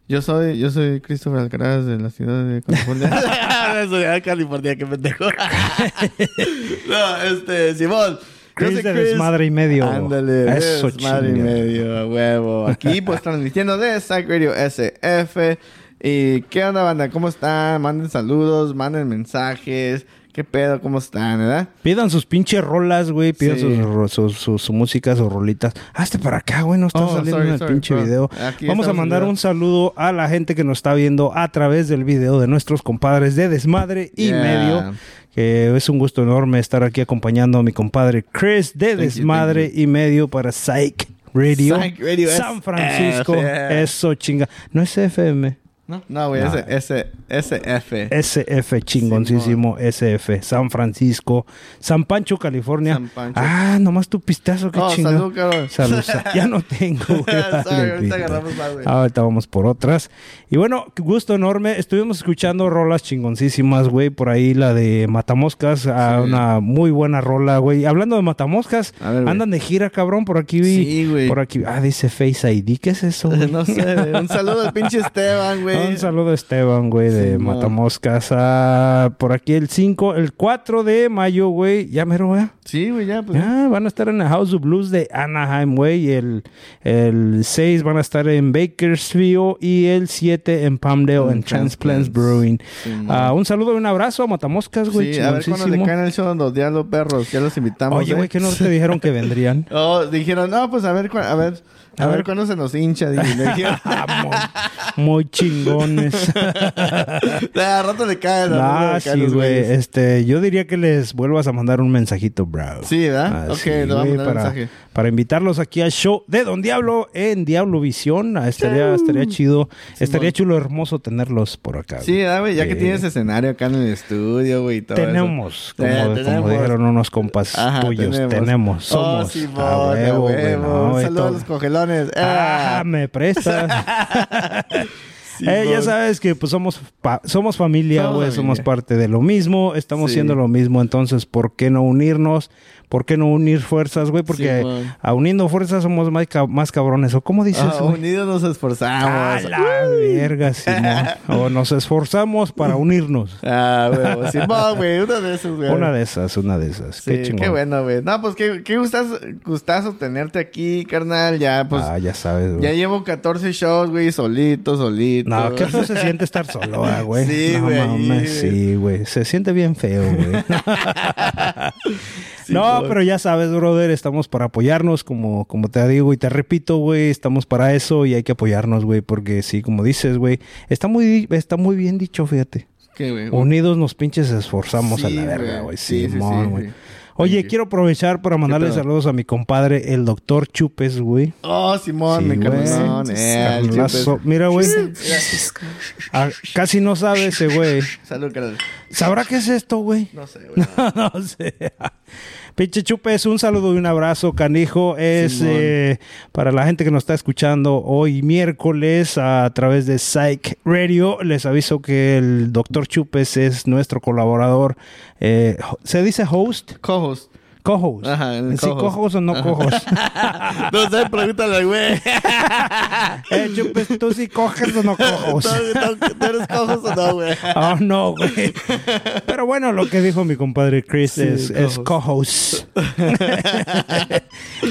Yo soy, yo soy Christopher Alcaraz de la ciudad de California. de la ciudad de California, qué pendejo. no, este, Simón. Chris soy de Desmadre y Medio. Ándale, Eso, desmadre y medio, a huevo. Aquí, pues, transmitiendo de Psych Radio SF. ¿Y qué onda, banda? ¿Cómo están? Manden saludos, manden mensajes. ¿Qué pedo? ¿Cómo están, verdad? Pidan sus pinches rolas, güey. Pidan Sí. sus, sus, sus- sus músicas o rolitas. Hazte para acá, güey. No está Oh, saliendo sorry, en el sorry, pinche bro. video. Aquí Vamos a mandar video. un saludo a la gente que nos está viendo a través del video de nuestros compadres de Desmadre y Yeah. Medio. Que es un gusto enorme estar aquí acompañando a mi compadre Chris de Thank you, Desmadre y Medio para Psych Radio. Psych Radio San. Francisco. Yeah. Eso, chinga. No es FM. No, no, güey, No. ese, ese, SF. SF, chingoncísimo SF, San Francisco, San Pancho, California. San Pancho. Ah, nomás tu pistazo, qué Oh, chingado. salud, cabrón. Salud, sa- ya no tengo, güey. Sorry, ahorita agarramos más, güey. Ahorita vamos por otras. Y bueno, gusto enorme. Estuvimos escuchando rolas chingoncísimas, güey. Por ahí la de Matamoscas, ah, Sí. una muy buena rola, güey. Hablando de Matamoscas, ver, güey. andan de gira, cabrón. Por aquí vi. Sí, güey. Por aquí. Ah, dice Face ID. ¿Qué es eso? güey? No sé, güey. un saludo al pinche Esteban, güey. Un saludo a Esteban, güey, de. Matamoscas. Ah, por aquí el 5, el 4 de mayo, güey. Ya mero, güey. Sí, güey, ya, pues. Ya, van a estar en el House of Blues de Anaheim, güey. El, el 6 van a estar en Bakersfield y el 7 en Palmdale En en Transplants Transplants. Brewing. Ah, un saludo y un abrazo a Matamoscas, güey. Sí, a ver cuándo le caen el show los perros. Ya los invitamos. Oye, ¿eh? güey, ¿qué no te dijeron que vendrían? Oh, dijeron, no, pues a ver, a ver, A, ver, cuándo se nos hincha, dije. Dije, Muy chingones. "Ah, a rato le caen. Ah, sí, güey. güeyes". Este, yo diría que les vuelvas a mandar un mensajito, bro. Sí, ¿verdad? Ah, ok, sí, le voy a mandar un para, mensaje. para invitarlos aquí al show de Don Diablo en Diablo Visión. Ah, Estaría, estaría chido. estaría chulo, hermoso tenerlos por acá. Sí, ¿verdad, güey? Ya que Sí. tienes escenario acá en el estudio, güey. Tenemos, como, Eh, como dijeron unos compas Ajá, tuyos, tenemos, somos. Oh, Simón, a a huevo, güey, huevo. no, Un saludo a los Ah, Ah. me prestas. Simón. Eh, ya sabes que pues somos pa- somos familia, Somos güey, somos familia. parte de lo mismo, estamos Sí. haciendo lo mismo, entonces ¿por qué no unirnos? ¿Por qué no unir fuerzas, güey? Porque a uniendo fuerzas somos más, más cabrones. ¿O cómo dices, Ah, unidos nos A esforzamos. la verga, Simón. O nos esforzamos para unirnos. Ah, güey. Simón, güey. Una de esas, güey. Una de esas, una de esas. Sí, qué chingón. qué bueno, güey. No, pues qué, qué gustazo, gustazo tenerte aquí, carnal. Ya, pues. ah, ya sabes, güey. Ya llevo 14 shows, güey, solito, solito. No, qué feo se siente estar solo, ah, güey. Sí, no, güey, güey. sí, güey. Se siente bien feo, güey. Sí, no, pero ya sabes, brother, estamos para apoyarnos, como, como te digo y te repito, güey, estamos para eso y hay que apoyarnos, güey, porque sí, como dices, güey, está muy, está muy bien dicho, fíjate. ¿Qué, güey? Unidos nos pinches esforzamos a la verga, güey. güey. Sí, sí, Simón, sí, güey. sí. Oye, quiero aprovechar para mandarle saludos a mi compadre, el doctor Chupes, güey. Oh, Simón, Sí, mi güey. carnalón. Eh, el Carnalazo. Chupes. Mira, güey, ah, casi no sabe ese güey. Salud, carnal. ¿Sabrá qué es esto, güey? No sé, güey. no sé. Pinche Chupes, un saludo y un abrazo, canijo. Es eh, para la gente que nos está escuchando hoy miércoles a través de Psych Radio. Les aviso que el doctor Chupes es nuestro colaborador. eh, ¿Se dice host? Co-host. Co-host. Ajá, el ¿Sí, co-host. co-host o no co-host? No sé, pregúntale, güey. eh, Chupes, ¿tú sí coges o no co-host? ¿Tú, eres co-host o no, güey? Oh, no, güey. Pero bueno, lo que dijo mi compadre Chris Sí, es, es co-host.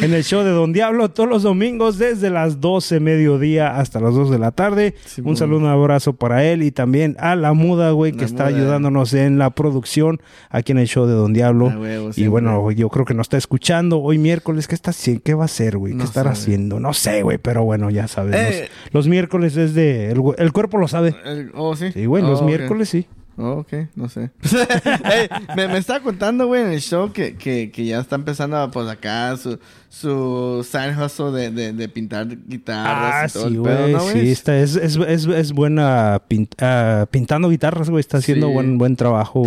en el show de Don Diablo todos los domingos desde las 12 mediodía hasta las 2 de la tarde. Un saludo, un abrazo para él y también a la muda, güey, que La está Muda. ayudándonos en la producción aquí en el show de Don Diablo. Huevo, y bueno, yo creo que nos está escuchando hoy miércoles. ¿Qué está haciendo? ¿Qué va a hacer, güey? ¿Qué No estará sabe. haciendo? No sé, güey, pero bueno, ya sabemos. Eh. Los miércoles es de... El, el cuerpo lo sabe. El- oh, sí. Sí, güey, los Oh, miércoles sí. Oh, ok, no sé. Me, me estaba contando, güey, en el show que, que, que ya está empezando, pues, acá su, su side hustle de, de, de pintar guitarras Ah, y todo sí, güey. ¿no, sí, está, es, es, es, es buena ah, pintando guitarras, güey. Está haciendo Sí. buen, buen trabajo,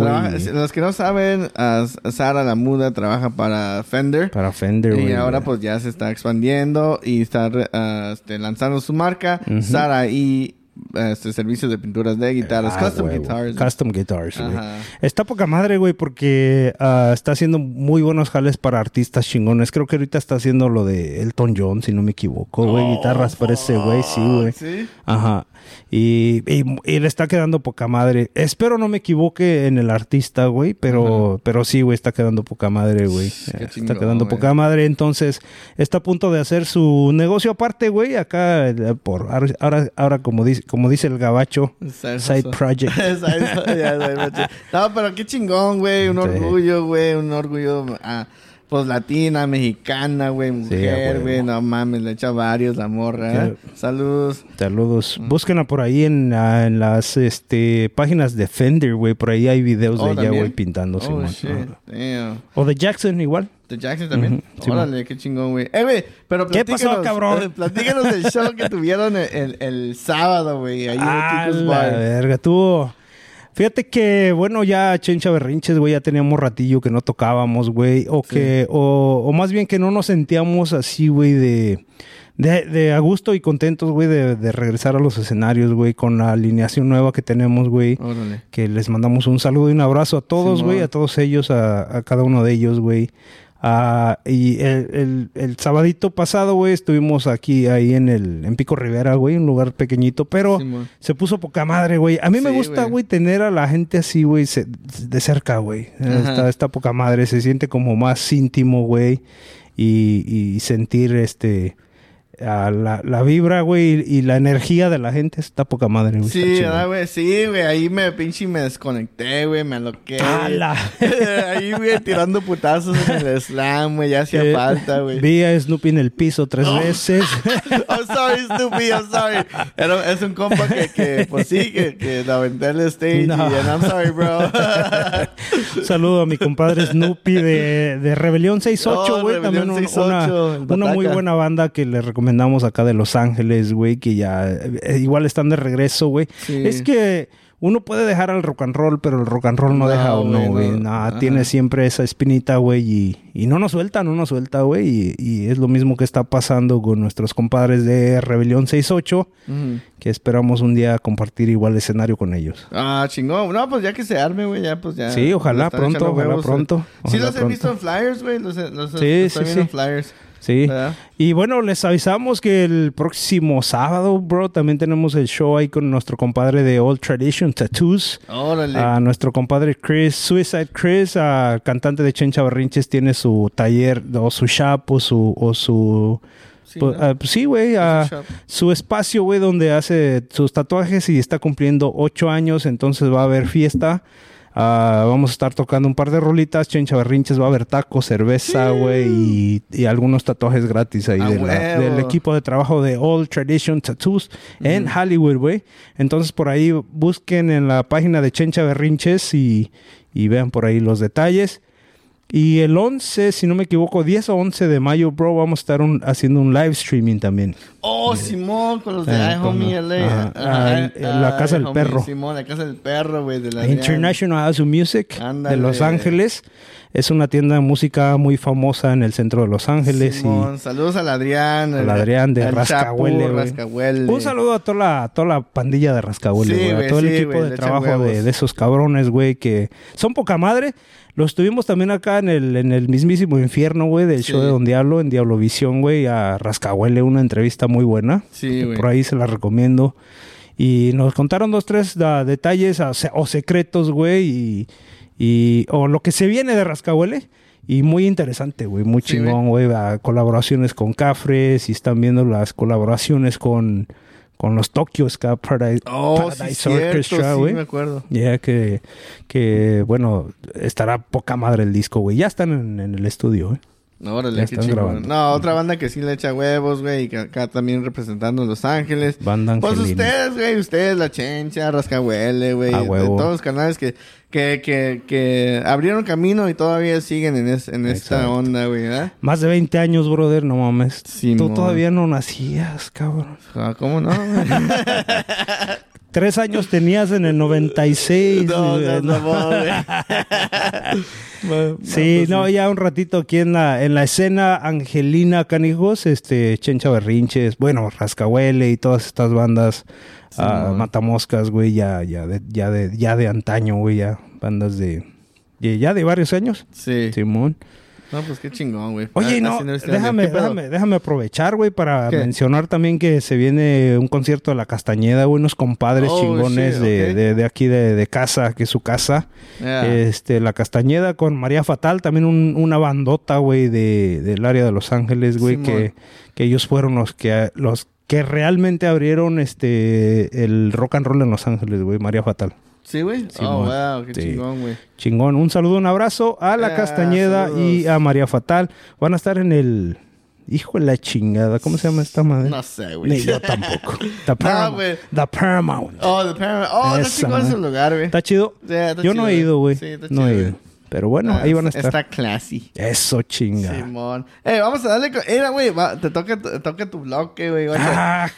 los que no saben, a Sara la muda trabaja para Fender. Para Fender, güey. Y ahora pues ya se está expandiendo y está este, lanzando su marca, Sara y este, servicios de pinturas de guitarras, Ah, custom guitars. Custom guitars, güey. Ajá. Está poca madre, güey, porque ah, está haciendo muy buenos jales para artistas chingones. Creo que ahorita está haciendo lo de Elton John, si no me equivoco, güey. Guitarras para ese güey, sí, güey. Oh, ¿Sí? Ajá. Y, y, y le está quedando poca madre. Espero no me equivoque en el artista, güey, pero, pero sí, güey, está quedando poca madre, güey. Eh, Está quedando güey. poca madre. Entonces, está a punto de hacer su negocio aparte, güey. Acá, eh, por ahora, ahora, como, dice, como dice el gabacho, Side project. Side no, pero qué chingón, güey. Un Sí. orgullo, güey. Un orgullo, ah, pues latina, mexicana, güey. Mujer, güey. No mames, le echa varios la morra. ¿eh? Saludos. Saludos. Búsquenla por ahí en, ah, en las este, páginas de Fender, güey. Por ahí hay videos Oh, de ella, güey, pintando. Oh, Simón. shit. O de Jackson, igual. De Jackson también. Ujú, sí, Órale, qué chingón, güey. Eh, güey, pero ¿Qué pasó, cabrón? eh, platícanos del show que tuvieron el, el, el sábado, güey. Ahí Ah, en la Bar. verga, tuvo. Fíjate que, bueno, ya Chencha Berrinches, güey, ya teníamos ratillo que no tocábamos, güey. O que, o, o más bien que no nos sentíamos así, güey, de, de, de a gusto y contentos, güey, de, de regresar a los escenarios, güey, con la alineación nueva que tenemos, güey. Órale. Que les mandamos un saludo y un abrazo a todos, güey, a todos ellos, a, a cada uno de ellos, güey. Ah, y el, el, el sabadito pasado, güey, estuvimos aquí, ahí en el, en Pico Rivera, güey, un lugar pequeñito, pero se puso poca madre, güey. A mí me gusta, güey. tener a la gente así, güey, de cerca, güey. Está, está poca madre, se siente como más íntimo, güey. Y, y sentir este la, la vibra, güey, y, y la energía de la gente está poca madre, güey. Sí, Está chido. ¿verdad, güey? Sí, güey. Ahí me pinche me desconecté, güey. Me aloqué. ¡Hala! Ahí, güey, tirando putazos en el slam, güey. Ya hacía Eh, falta, güey. Vi a Snoopy en el piso tres veces. I'm sorry, Snoopy, I'm sorry. Era- es un compa que, que pues sí, que, que la aventé al stage. No. Y and I'm sorry, bro. Un saludo a mi compadre Snoopy de, de Rebelión 68, Oh, güey. También un- 68, el una, una muy buena banda que le recomendamos acá de Los Ángeles, güey, que ya eh, igual están de regreso, güey. Sí. Es que uno puede dejar al rock and roll, pero el rock and roll no, No, deja uno, güey, tiene siempre esa espinita, güey, y, y no nos suelta, no nos suelta, güey. Y, y es lo mismo que está pasando con nuestros compadres de Rebelión 68, Ujú. que esperamos un día compartir igual escenario con ellos. Ah, chingón. No, pues ya que se arme, güey, ya pues ya. Sí, ojalá pronto, ojalá huevos, pronto, güey. Sí ojalá los he visto en flyers, güey. Los, los, Sí, estoy sí, viendo en sí. flyers. Sí. ¿Verdad? Y bueno, les avisamos que el próximo sábado, bro, también tenemos el show ahí con nuestro compadre de Old Tradition Tattoos. Órale. A nuestro compadre Chris, Suicide Chris, ah, cantante de Chencha Berrinches, tiene su taller o su shop o su... O su Sí, ¿no? ah, pues sí, güey. ah, shop. su espacio, güey, donde hace sus tatuajes y está cumpliendo ocho años, entonces va a haber fiesta. Ah, vamos a estar tocando un par de rolitas, chencha berrinches, va a haber tacos, cerveza, güey, y, y algunos tatuajes gratis ahí ¡A de la- huevo! del equipo de trabajo de All Tradition Tattoos en Hollywood, güey. Entonces por ahí busquen en la página de Chencha Berrinches y, y vean por ahí los detalles. Y el 11, si no me equivoco, 10 o 11 de mayo, bro, vamos a estar un- haciendo un live streaming también. Oh, Simón, con los de Eh, I con- Homie LA. Ah, la ah, Casa del Perro. Simón, la casa del perro, güey, de la International House of Music de Los Ángeles. Es una tienda de música muy famosa en el centro de Los Ángeles. Simón, saludos al Adrián. al Adrián de Rascahuele, Chapu, güey. Rascahuele. Un saludo a toda la, toda la pandilla de Rascahuele, Sí, güey, a todo el equipo de trabajo de, de esos cabrones, güey, que son poca madre. Los tuvimos también acá en el, en el mismísimo infierno, güey, del Sí. show de Don Diablo, en Diablovisión, güey, a Rascahuele, una entrevista muy buena. Sí, güey. Por ahí se la recomiendo. Y nos contaron dos, tres da, detalles o, se- o secretos, güey, y, y- o lo que se viene de Rascahuele. Y muy interesante, güey, muy Sí, chingón, güey. Colaboraciones con Cafres y están viendo las colaboraciones con, con los Tokyo Ska Paradise, Oh, sí, Paradise cierto, Orchestra, sí, güey. me acuerdo. Ya que, que, bueno, estará poca madre el disco, güey. Ya están en, en el estudio, güey. Órale, Ya qué están chingón. grabando. No, otra banda que sí le echa huevos, güey, y que acá también representando a Los Ángeles. Banda Pues Angelina. ustedes, güey, ustedes, La Chencha, Rascahuele, güey. A de. Todos los canales que, que, que, que abrieron camino y todavía siguen en, es- en esta Exacto. onda, güey, ¿verdad? Más de 20 años, brother, no mames. Tú todavía no nacías, cabrón. Ah, ¿Cómo no? Tres años tenías en el 96. no, ¿no? güey. Bueno, Sí, pues no, ya un ratito aquí en la, en la escena Angelina Canijos, este, Chencha Berrinches, bueno, Rascahuele y todas estas bandas, Matamoscas, güey, ya, ya, de, ya, de, ya de antaño, güey, ya, bandas de, de- ya de varios años, Sí. Simón. No, pues qué chingón, güey. Oye, Ah, no, déjame, déjame, déjame aprovechar, güey, para ¿Qué? mencionar también que se viene un concierto de La Castañeda, güey, unos compadres Oh, chingones shit, de, de, de aquí de, de casa, que es su casa. Yeah. Este, La Castañeda con María Fatal, también un- una bandota, güey, de, del área de Los Ángeles, güey, que, que ellos fueron los que, los que realmente abrieron este, el rock and roll en Los Ángeles, güey, María Fatal. Sí, güey. Oh, wow, qué Sí. chingón, güey. Chingón. Un saludo, un abrazo a La Ah, Castañeda y a María Fatal. Van a estar en el... Hijo de la chingada. ¿Cómo se llama esta madre? No sé, güey. Ni yo tampoco. The Paramount. The Paramount. Oh, The Paramount. Oh, está Esa chingón ese lugar, güey. ¿Está chido? Está yo no he ido, güey. Sí, está no chido, he güey. ido. Pero bueno, Ah, ahí van a estar. Está classy. Eso, chinga. Simón. Eh, vamos a darle. Era, güey, te toca, te toca tu bloque, güey.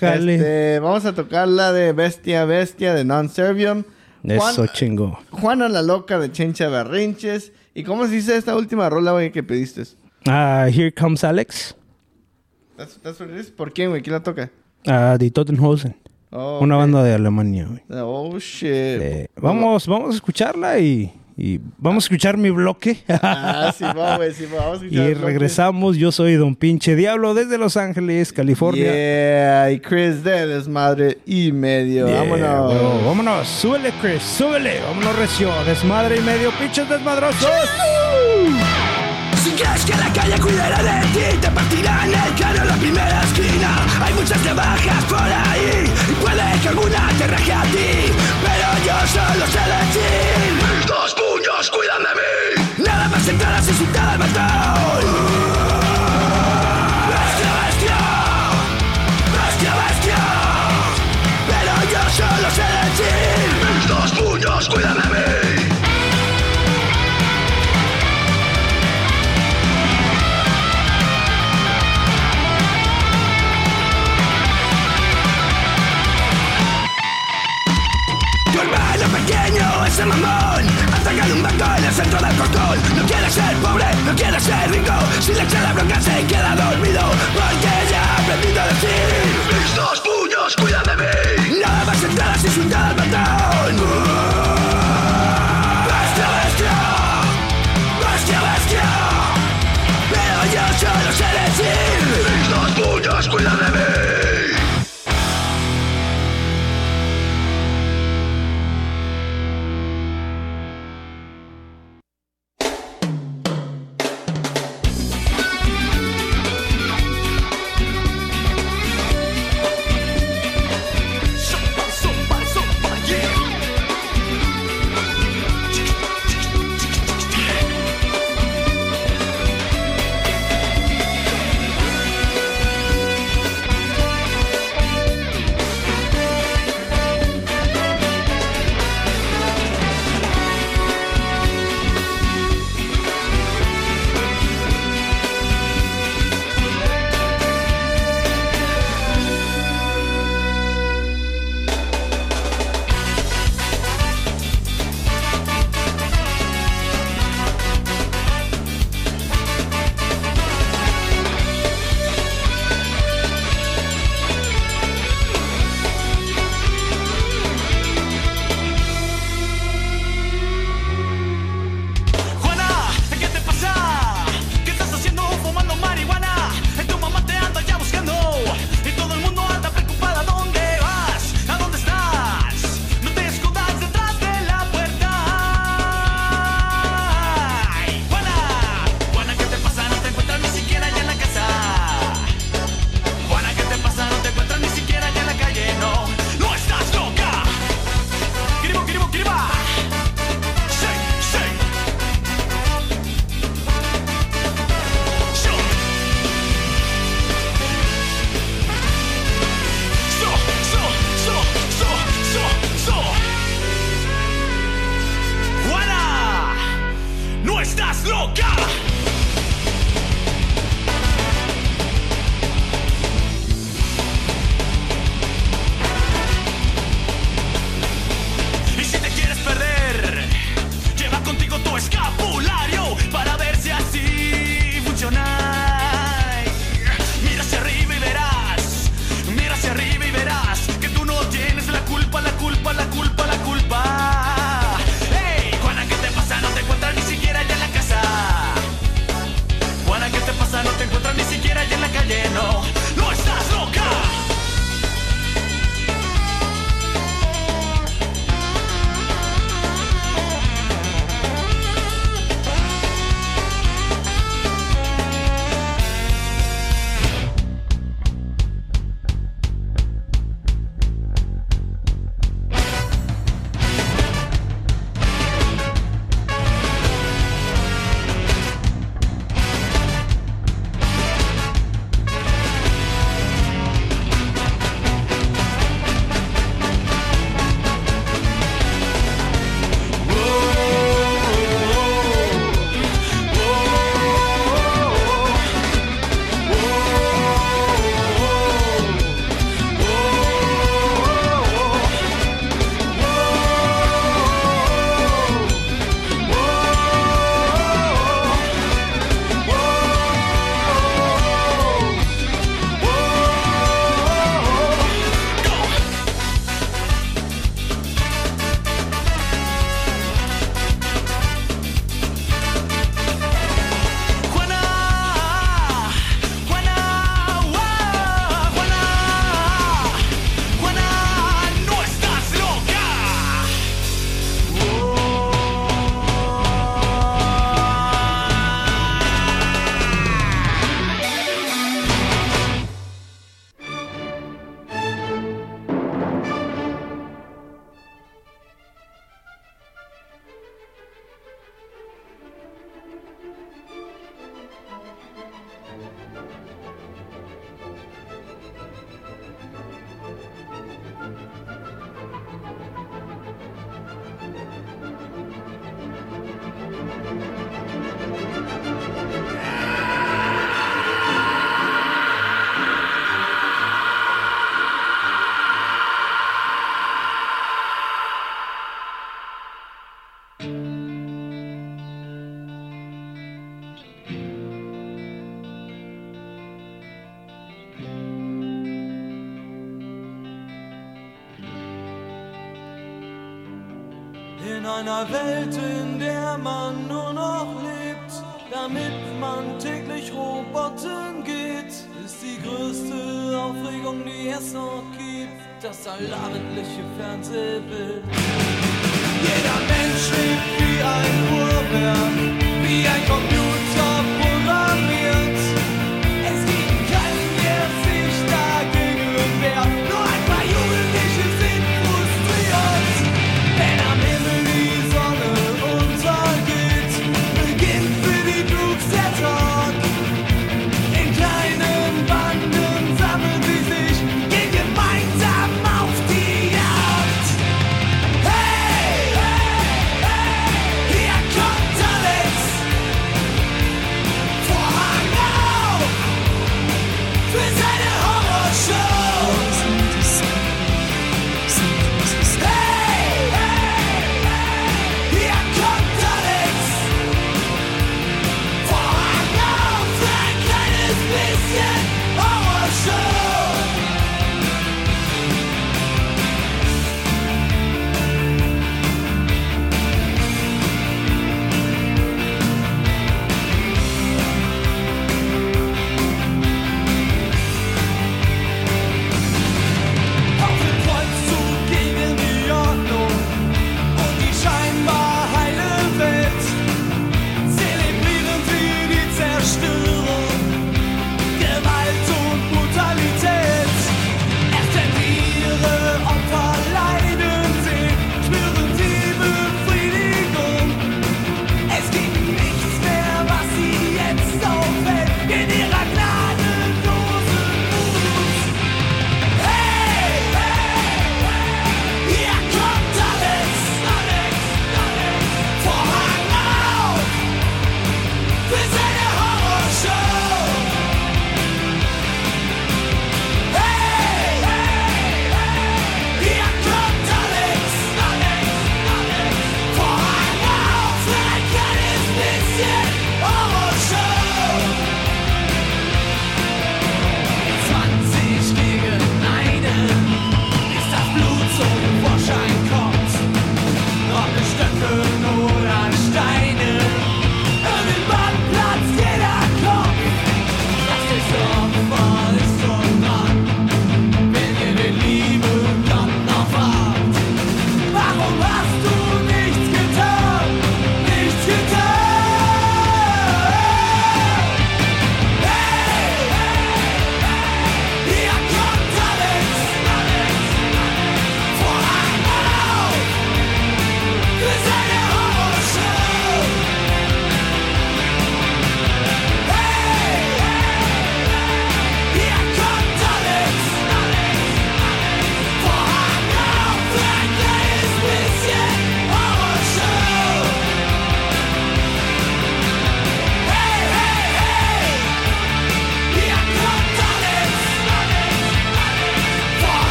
Este, vamos a tocar la de Bestia Bestia de Non Servium. Eso, chingo. Juana la loca de Chencha Berrinches. ¿Y cómo se dice esta última rola, güey, que pediste? Ah, Here Comes Alex. ¿That's, that's what it is? ¿Por quién, güey? ¿Quién la toca? Ah, de Tottenhausen. Oh, Una banda de Alemania, güey. Oh, shit. Eh, vamos, vamos a escucharla y, y vamos a escuchar mi bloque. Ah, sí, va, güey, sí, va. Vamos a y escuchar bloque. regresamos. Yo soy Don Pinche Diablo desde Los Ángeles, California. Yeah, y Chris de desmadre y medio. Yeah, Vámonos. vámonos. Súbele, Chris. Súbele. Vámonos, recio. Desmadre y medio. Pinches desmadrosos. Gas Quieres que la calle cuidara de ti Te partirán el cráneo en la primera esquina Hay muchas navajas por ahí Y puede que alguna te raje a ti Pero yo solo sé decir Dos puños cuidan de mí. Nada más entrar a insultar al matón Bestia, bestia. Bestia, bestia. Pero yo solo sé decir. Mis dos puños cuidan de mí. Tu hermano pequeño, mamón En el centro del cordón No quiere ser pobre, no quiere ser rico. Si le echa la bronca se queda dormido. Porque ya ha aprendido a decir Mis dos puños cuidan de mí. Nada más entrar así insultar al matón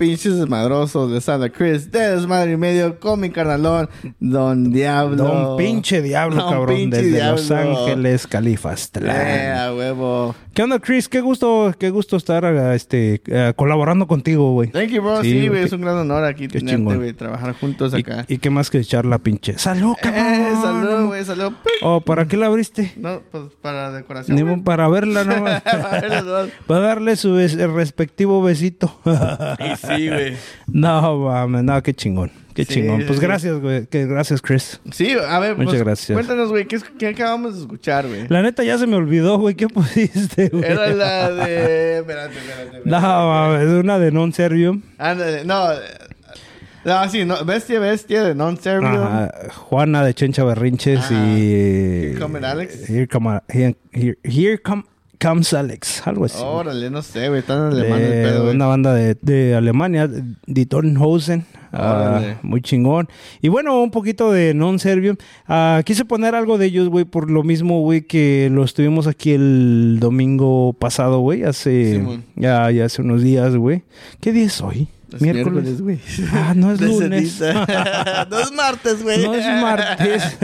pinches desmadrosos de Santa Cruz? De desmadre y medio con mi carnalón, Don Diablo. Don pinche diablo, Don cabrón. pinche desde diablo. Los Ángeles, Califas. Eh, huevo. ¿Qué onda, Chris? Qué gusto, qué gusto estar este, colaborando contigo, güey. Thank you, bro. Sí, güey, es un gran honor aquí qué tenerte, güey, trabajar juntos y, acá. y qué más que echar la pinche. ¡Salud, cabrón! Eh, salud, güey, salud. Oh, ¿para qué la abriste? No, pues para decoración. Ni para verla, ¿no? Para para darle su respectivo besito. Y sí, güey. No, mames, no, qué chingón. Qué Sí, chingón. Pues sí. gracias, güey. que- Gracias, Chris. Sí, a ver, Muchas pues, gracias. cuéntanos, güey, ¿qué, es- ¿qué acabamos de escuchar, güey? La neta ya se me olvidó, güey. ¿Qué pusiste, güey? Era la de... Espérate, espérate, espérate. No, mames, una de non servium. Ándale, no. No, sí, no, bestia, bestia de non-servium. Ajá, Juana de Chencha Berrinches y... Here come Alex. Here, come, here, here- here come- comes Alex. Algo así. Órale, no sé, güey, tan alemán el De pedo, güey. una banda de, de Alemania, de Tonnhausen. Ah, muy chingón. Y bueno, un poquito de non-servium. Ah, quise poner algo de ellos, güey, por lo mismo, güey, que lo estuvimos aquí el domingo pasado, güey, hace, ya, ya hace unos días, güey. ¿Qué día es hoy? Es Miércoles. güey. Ah, no es lunes. no es martes, güey. No es martes.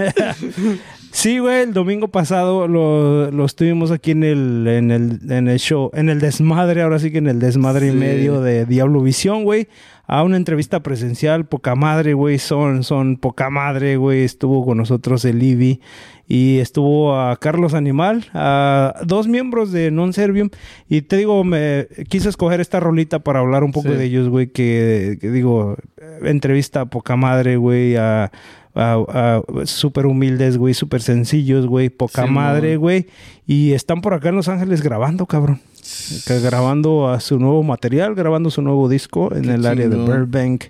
Sí, güey, el domingo pasado lo, lo estuvimos aquí en el, en el, en el show, en el desmadre, ahora sí que en el desmadre y medio de Diablo Visión, güey. A una entrevista presencial, poca madre, güey, son, son poca madre, güey. Estuvo con nosotros el Ibi y estuvo a Carlos Animal, a dos miembros de Non Servium. Y te digo, me quise escoger esta rolita para hablar un poco Sí. de ellos, güey, que, que digo, entrevista a poca madre, güey, a, a súper humildes, güey, súper sencillos, güey, poca madre, güey. Y están por acá en Los Ángeles grabando, cabrón. Grabando a su nuevo material, grabando su nuevo disco en Qué el área de. Burbank.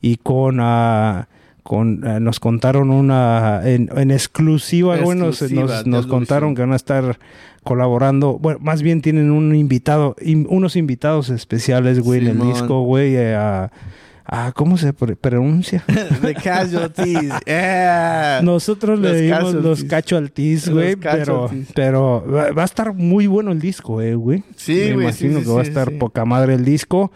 Y con... ah, con, ah, nos contaron una en, en exclusiva, güey, nos, nos- contaron que van a estar colaborando, bueno, más bien tienen un invitado, in- unos invitados especiales, güey, en el disco, güey, eh, a, a- ¿cómo se pr- pronuncia? The casualties. Yeah. Nosotros le Los dimos los casualties. güey, pero, pero va, a estar muy bueno el disco, eh, güey. Sí, Me güey, sí, imagino sí, que va a estar sí. poca madre el disco.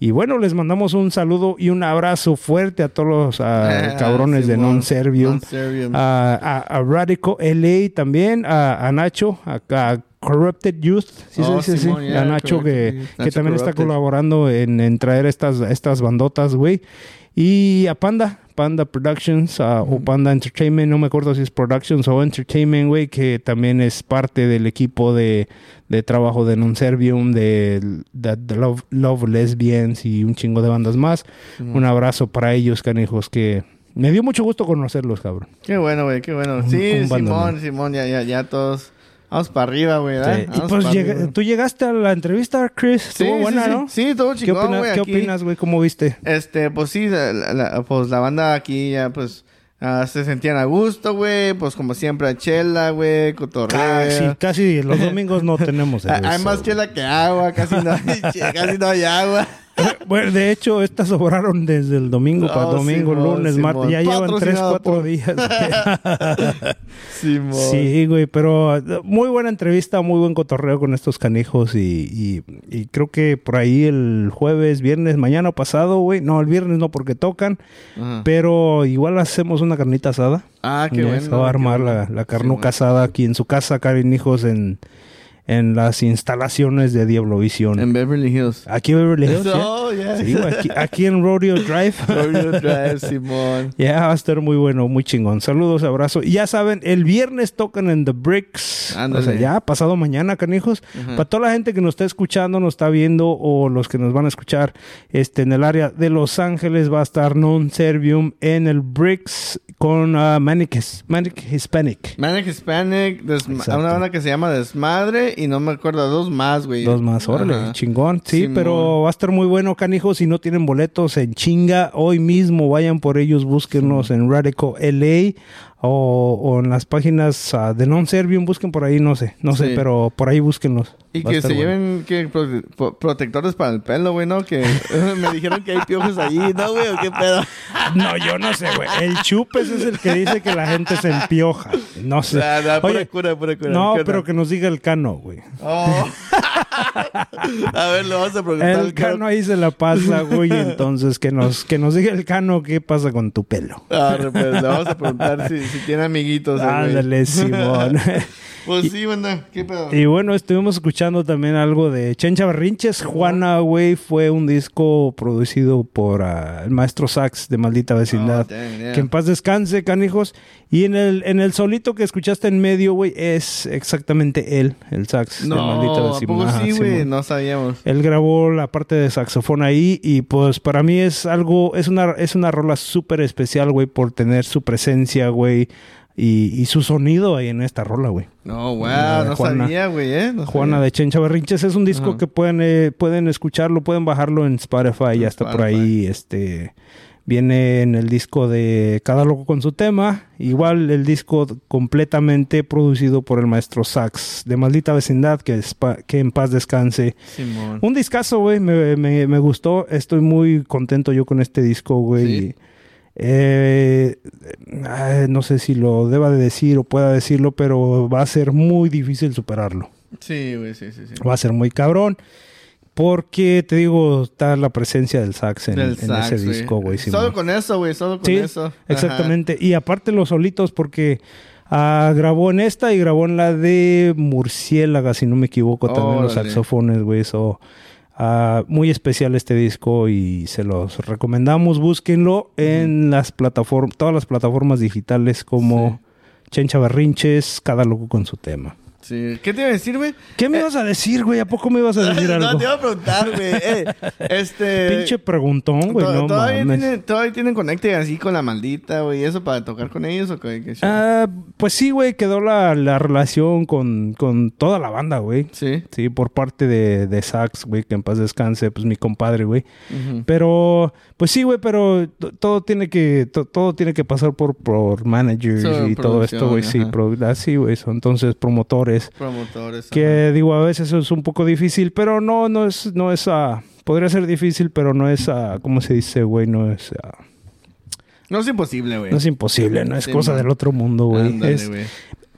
Y bueno, les mandamos un saludo y un abrazo fuerte a todos los ah, Ah, cabrones de. Non Servium. Non-Servium. A, a, a Radical LA también, a, a Nacho, a, a Corrupted Youth, ¿sí Oh, se dice así? Simón, yeah, a Nacho que, que Nacho también está Corrupted. colaborando en, en traer estas, estas bandotas, güey. Y a Panda, Panda Productions ah, o Panda Entertainment, no me acuerdo si es Productions o Entertainment, güey, que también es parte del equipo de, de trabajo de Non Servium, de, de- de Love, Love Lesbians y un chingo de bandas más. Un abrazo para ellos, canijos, que me dio mucho gusto conocerlos, cabrón. Qué bueno, güey, qué bueno. Un- Sí, un bandolón. Simón, Simón, ya, ya, ya todos. Vamos para arriba, güey. Sí. Y pues arriba. tú llegaste a la entrevista, Chris. Sí, Estuvo sí, buena, sí. ¿no? Sí, todo ¿Qué, chingón, opina- güey, ¿Qué aquí. opinas, güey? ¿Cómo viste? Este, pues sí, la, la- pues la banda aquí ya, pues, ah, se sentían a gusto, güey. Pues como siempre, a chela, güey, cotorreo. Casi, casi los domingos no tenemos Ah, Hay eso, más chela que agua, casi no hay, casi no hay agua. Bueno, de hecho, estas sobraron desde el domingo para Oh, domingo, Simón, lunes, Simón. martes. Ya llevan tres, cuatro días. Simón. sí, güey, pero muy buena entrevista, muy buen cotorreo con estos canijos. Y, y- y creo que por ahí el jueves, viernes, mañana pasado, güey. No, el viernes no, porque tocan. Ajá. Pero igual hacemos una carnita asada. Ah, qué bueno. Se va a armar bueno. la, la carnuca asada aquí en su casa, Karen Hijos, en, en las instalaciones de Diablovisión. En Beverly Hills. Aquí en Beverly Hills. Oh, yeah. Sí, aquí, aquí en Rodeo Drive. Rodeo Drive, Simón. Ya va a estar muy bueno, muy chingón. Saludos, abrazo. Y ya saben, el viernes tocan en The Bricks. Ándale. O sea, ya pasado mañana, canijos. Ajá. Para toda la gente que nos está escuchando, nos está viendo o los que nos van a escuchar este, en el área de Los Ángeles va a estar Non Servium en el Bricks con ah, Manic, Manic Hispanic. Manic Hispanic, una banda que se llama Desmadre y no me acuerdo, dos más, güey. Dos más, órale, Ajá. chingón. Sí, Simón. pero va a estar muy bueno, canijos. Si no tienen boletos en chinga, hoy mismo vayan por ellos, búsquenlos en Radical LA o, o en las páginas ah, de Non Servium, busquen por ahí, no sé, no sé, Sí. pero por ahí búsquenlos. Y que se bueno. lleven que prote- pro- protectores para el pelo, güey, ¿no? Que me dijeron que hay piojos allí, ¿no, güey? ¿O qué pedo? No, yo no sé, güey. El chupes es el que dice que la gente se empioja. No sé. Nah, nah, pura Oye, cura, pura cura. no, pero que nos diga el cano, güey. Oh. a ver, le vamos a preguntar El cano ahí se la pasa, güey. Entonces, que nos, que nos diga el cano qué pasa con tu pelo. Ah, pues, le vamos a preguntar si, si tiene amiguitos. güey. Ándale, Simón. Pues sí, banda. ¿Qué pedo? Y bueno, estuvimos escuchando también algo de Chencha Berrinches. Juana, güey, fue un disco producido por ah, el maestro Sax de Maldita Vecindad. Oh, yeah. Que en paz descanse, canijos. Y en el, en el solito que escuchaste en medio, güey, es exactamente él, el sax de Maldita No, ¿a Vecindad. sí, güey? No sabíamos. Él grabó la parte de saxofón ahí y pues para mí es algo, es una, es una rola súper especial, güey, por tener su presencia, güey, y, y su sonido ahí en esta rola, güey. No, wow, no Juana. sabía, güey, ¿eh? No Juana sabía. de Chencha Berrinches es un disco Ajá. que pueden, eh, pueden escucharlo, pueden bajarlo en Spotify, ya está por ahí, este... Viene en el disco de Cada Loco con su tema. Igual el disco completamente producido por el maestro Sax de Maldita Vecindad, que, es pa- que en paz descanse. Simón. Un discazo, güey. Me, me- me gustó. Estoy muy contento yo con este disco, güey. ¿Sí? Eh, ay, no sé si lo deba de decir o pueda decirlo, pero va a ser muy difícil superarlo. Sí, güey, sí, sí, sí. Va a ser muy cabrón. Porque, te digo, está la presencia del sax en, Del en sax, ese disco, güey. Solo con eso, güey, solo con Sí, eso. Ajá. exactamente. Y aparte los solitos, porque ah, grabó en esta y grabó en la de Murciélaga, si no me equivoco, también los saxofones, güey. Eso, ah, muy especial este disco y se los recomendamos. Búsquenlo en las plataformas, todas las plataformas digitales como Chencha Berrinches, cada loco con su tema. Sí. ¿Qué te iba a decir, güey? ¿Qué me ibas a decir, güey? ¿A poco me ibas a decir algo? no, te iba a preguntar, güey. Eh, este... Pinche preguntón, güey. No ¿todavía, mames. tienen, ¿Todavía tienen conecte así con la maldita, güey? ¿Y eso para tocar con ellos o qué? Ah, pues sí, güey, quedó la, la relación con, con toda la banda, güey. Sí. Sí, por parte de, de Sax, güey, que en paz descanse, pues mi compadre, güey. Pero, pues sí, güey, pero todo tiene que, to- todo tiene que pasar por, por managers y todo esto, güey. Sí, así, güey. son Entonces, promotores. Promotores. Que digo, a veces es un poco difícil, pero no, no es, no es, ah, podría ser difícil, pero no es, ah, ¿cómo se dice, güey? No es, ah, No es imposible, güey. no es imposible, no es Sí, cosa man. del otro mundo, güey.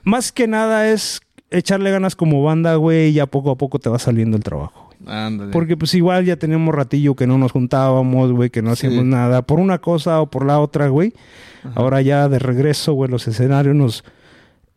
Más que nada es echarle ganas como banda, güey, y ya poco a poco te va saliendo el trabajo. Ándale. Porque pues igual ya teníamos ratillo que no nos juntábamos, güey, que no Sí. hacíamos nada por una cosa o por la otra, güey. Ahora ya de regreso, güey, los escenarios nos...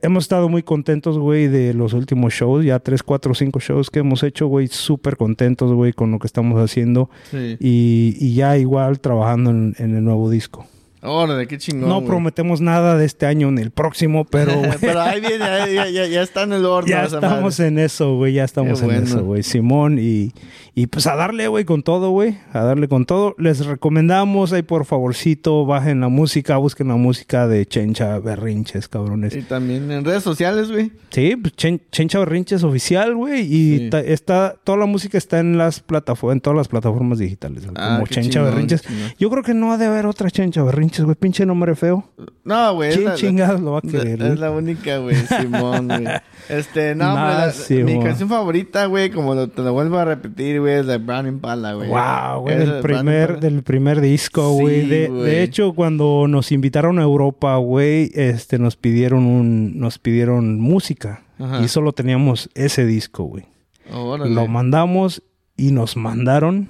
Hemos estado muy contentos, güey, de los últimos shows. Ya tres, cuatro, cinco shows que hemos hecho, güey. Súper contentos, güey, con lo que estamos haciendo. Sí. Y, y ya igual trabajando en, en el nuevo disco. Órale, qué chingón. no prometemos nada de este año ni el próximo, pero... Pero ahí viene, ahí- ya, ya, ya está en el horno. Ya estamos madre. en eso, güey. Ya estamos en eso, güey. Simón. Y, y pues a darle, güey, con todo, güey. A darle con todo. Les recomendamos ahí, por favorcito, bajen la música, busquen la música de Chencha Berrinches, cabrones. Y también en redes sociales, güey. Sí, pues Chen- Chencha Berrinches oficial, güey. Y Sí. está, toda la música está en las plataformas, en todas las plataformas digitales, Ah, como Chencha chingón, Berrinches. chingón. Yo creo que no ha de haber otra Chencha Berrinches, güey. Pinche nombre feo. No, güey. ¿Quién la- chingados lo va a la- querer, Es la única, güey. Simón, güey. Este, no, hombre. Nah, la- Simón. mi canción favorita, güey, como lo- te lo vuelvo a repetir, güey, la de Brown Impala, güey. Wow, güey, del primer, del primer disco, Sí, güey. de, güey. de hecho, cuando nos invitaron a Europa, güey, este, nos pidieron un, nos pidieron música. Ajá. Y solo teníamos ese disco, güey. Lo mandamos y nos mandaron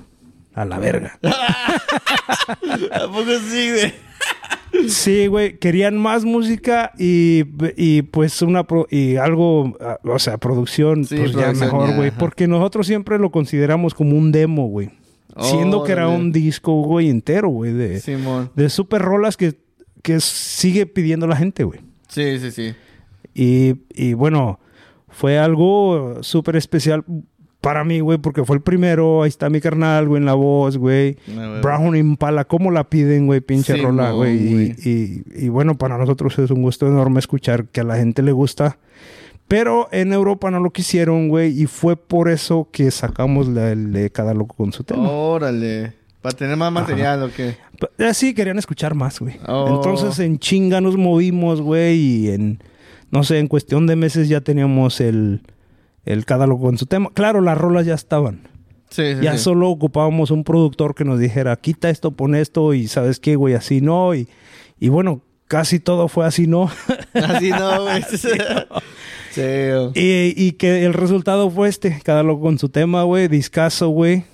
a la verga. ¿A poco sí, güey? Sí, güey, querían más música y, y pues una pro- y algo, o sea, producción, Sí, pues ya mejor, güey, porque nosotros siempre lo consideramos como un demo, güey. Siendo que era un disco, güey, entero, güey, de, Simón. de super rolas que, que sigue pidiendo la gente, güey. Sí, sí, sí. Y, y bueno, fue algo súper especial para mí, güey, porque fue el primero. Ahí está mi carnal, güey, en la voz, güey. Brown Impala, ¿cómo la piden, güey? Pinche Sí, rola, güey. Y, y, y bueno, para nosotros es un gusto enorme escuchar que a la gente le gusta. Pero en Europa no lo quisieron, güey. Y fue por eso que sacamos la, el de cada loco con su tema. Órale. Para tener más material, ¿o qué? P- Así querían escuchar más, güey. Oh. Entonces en chinga nos movimos, güey, y en, no sé, en cuestión de meses ya teníamos el, el catálogo con su tema. Claro, las rolas ya estaban. Sí, sí, ya sí. solo ocupábamos un productor que nos dijera, quita esto, pon esto, y sabes qué, güey, así no. Y, y bueno, casi todo fue así no. Así no, güey. Sí, güey. y, y que el resultado fue este, cada loco con su tema, güey, discaso, güey.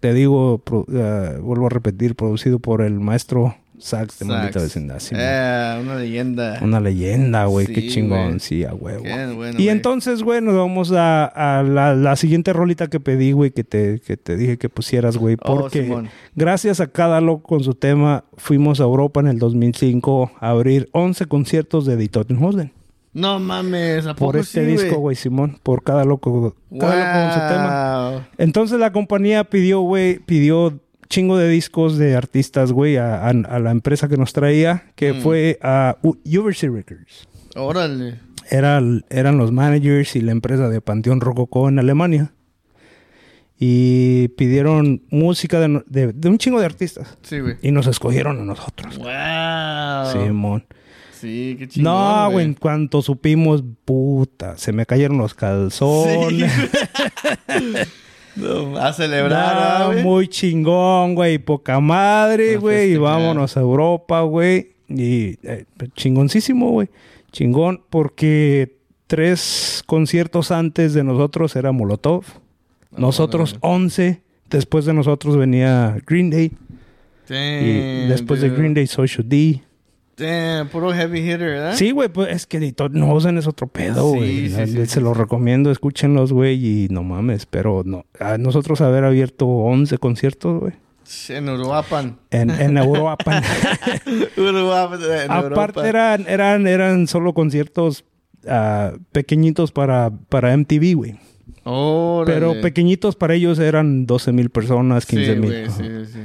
Te digo, pro- eh, vuelvo a repetir, producido por el maestro Sax de Maldita. Vecindad. sí, Eh, una leyenda. Una leyenda, güey. Qué chingón. güey. Sí, a huevo. Bueno, y entonces, güey, nos vamos a, a la, la siguiente rolita que pedí, güey, que te, que te dije que pusieras, güey. Oh, Porque gracias a cada loco con su tema, fuimos a Europa en el 2005 a abrir 11 conciertos de Editor Hosden. No mames, ¿a poco Por este sí, disco, güey, Simón. Por cada loco, cada loco con su tema. Entonces la compañía pidió, güey, pidió chingo de discos de artistas, güey, a, a- a la empresa que nos traía, que Mm. fue a U- University Records. Órale. Era, eran los managers y la empresa de Panteón Rococó en Alemania. Y pidieron música de, de- de un chingo de artistas. Sí, güey. Y nos escogieron a nosotros. Wow. Simón. Sí, qué chingón. No, güey, en cuanto supimos, puta, se me cayeron los calzones. No, a celebrar, muy chingón, güey. Poca madre, güey. Y vámonos a Europa, güey. Y eh, chingoncísimo, güey. Chingón, porque tres conciertos antes de nosotros era Molotov. Nosotros 11 Después de nosotros venía Green Day. Damn, y después de. Green Day, Social D. Damn, puro heavy hitter, ¿verdad? Sí, güey, pues es que Editor Nosen es otro pedo, Sí, güey. sí, sí, Se sí, lo recomiendo, escúchenlos, güey, y no mames, pero no. A nosotros haber abierto 11 conciertos, güey. En Uruapan. En, en Europa. Uruapan, en Aparte Europa. eran, eran, eran solo conciertos ah, pequeñitos para, para MTV, güey. Pero pequeñitos para ellos eran 12 mil personas, 15 Sí, mil. Ajá. sí, sí.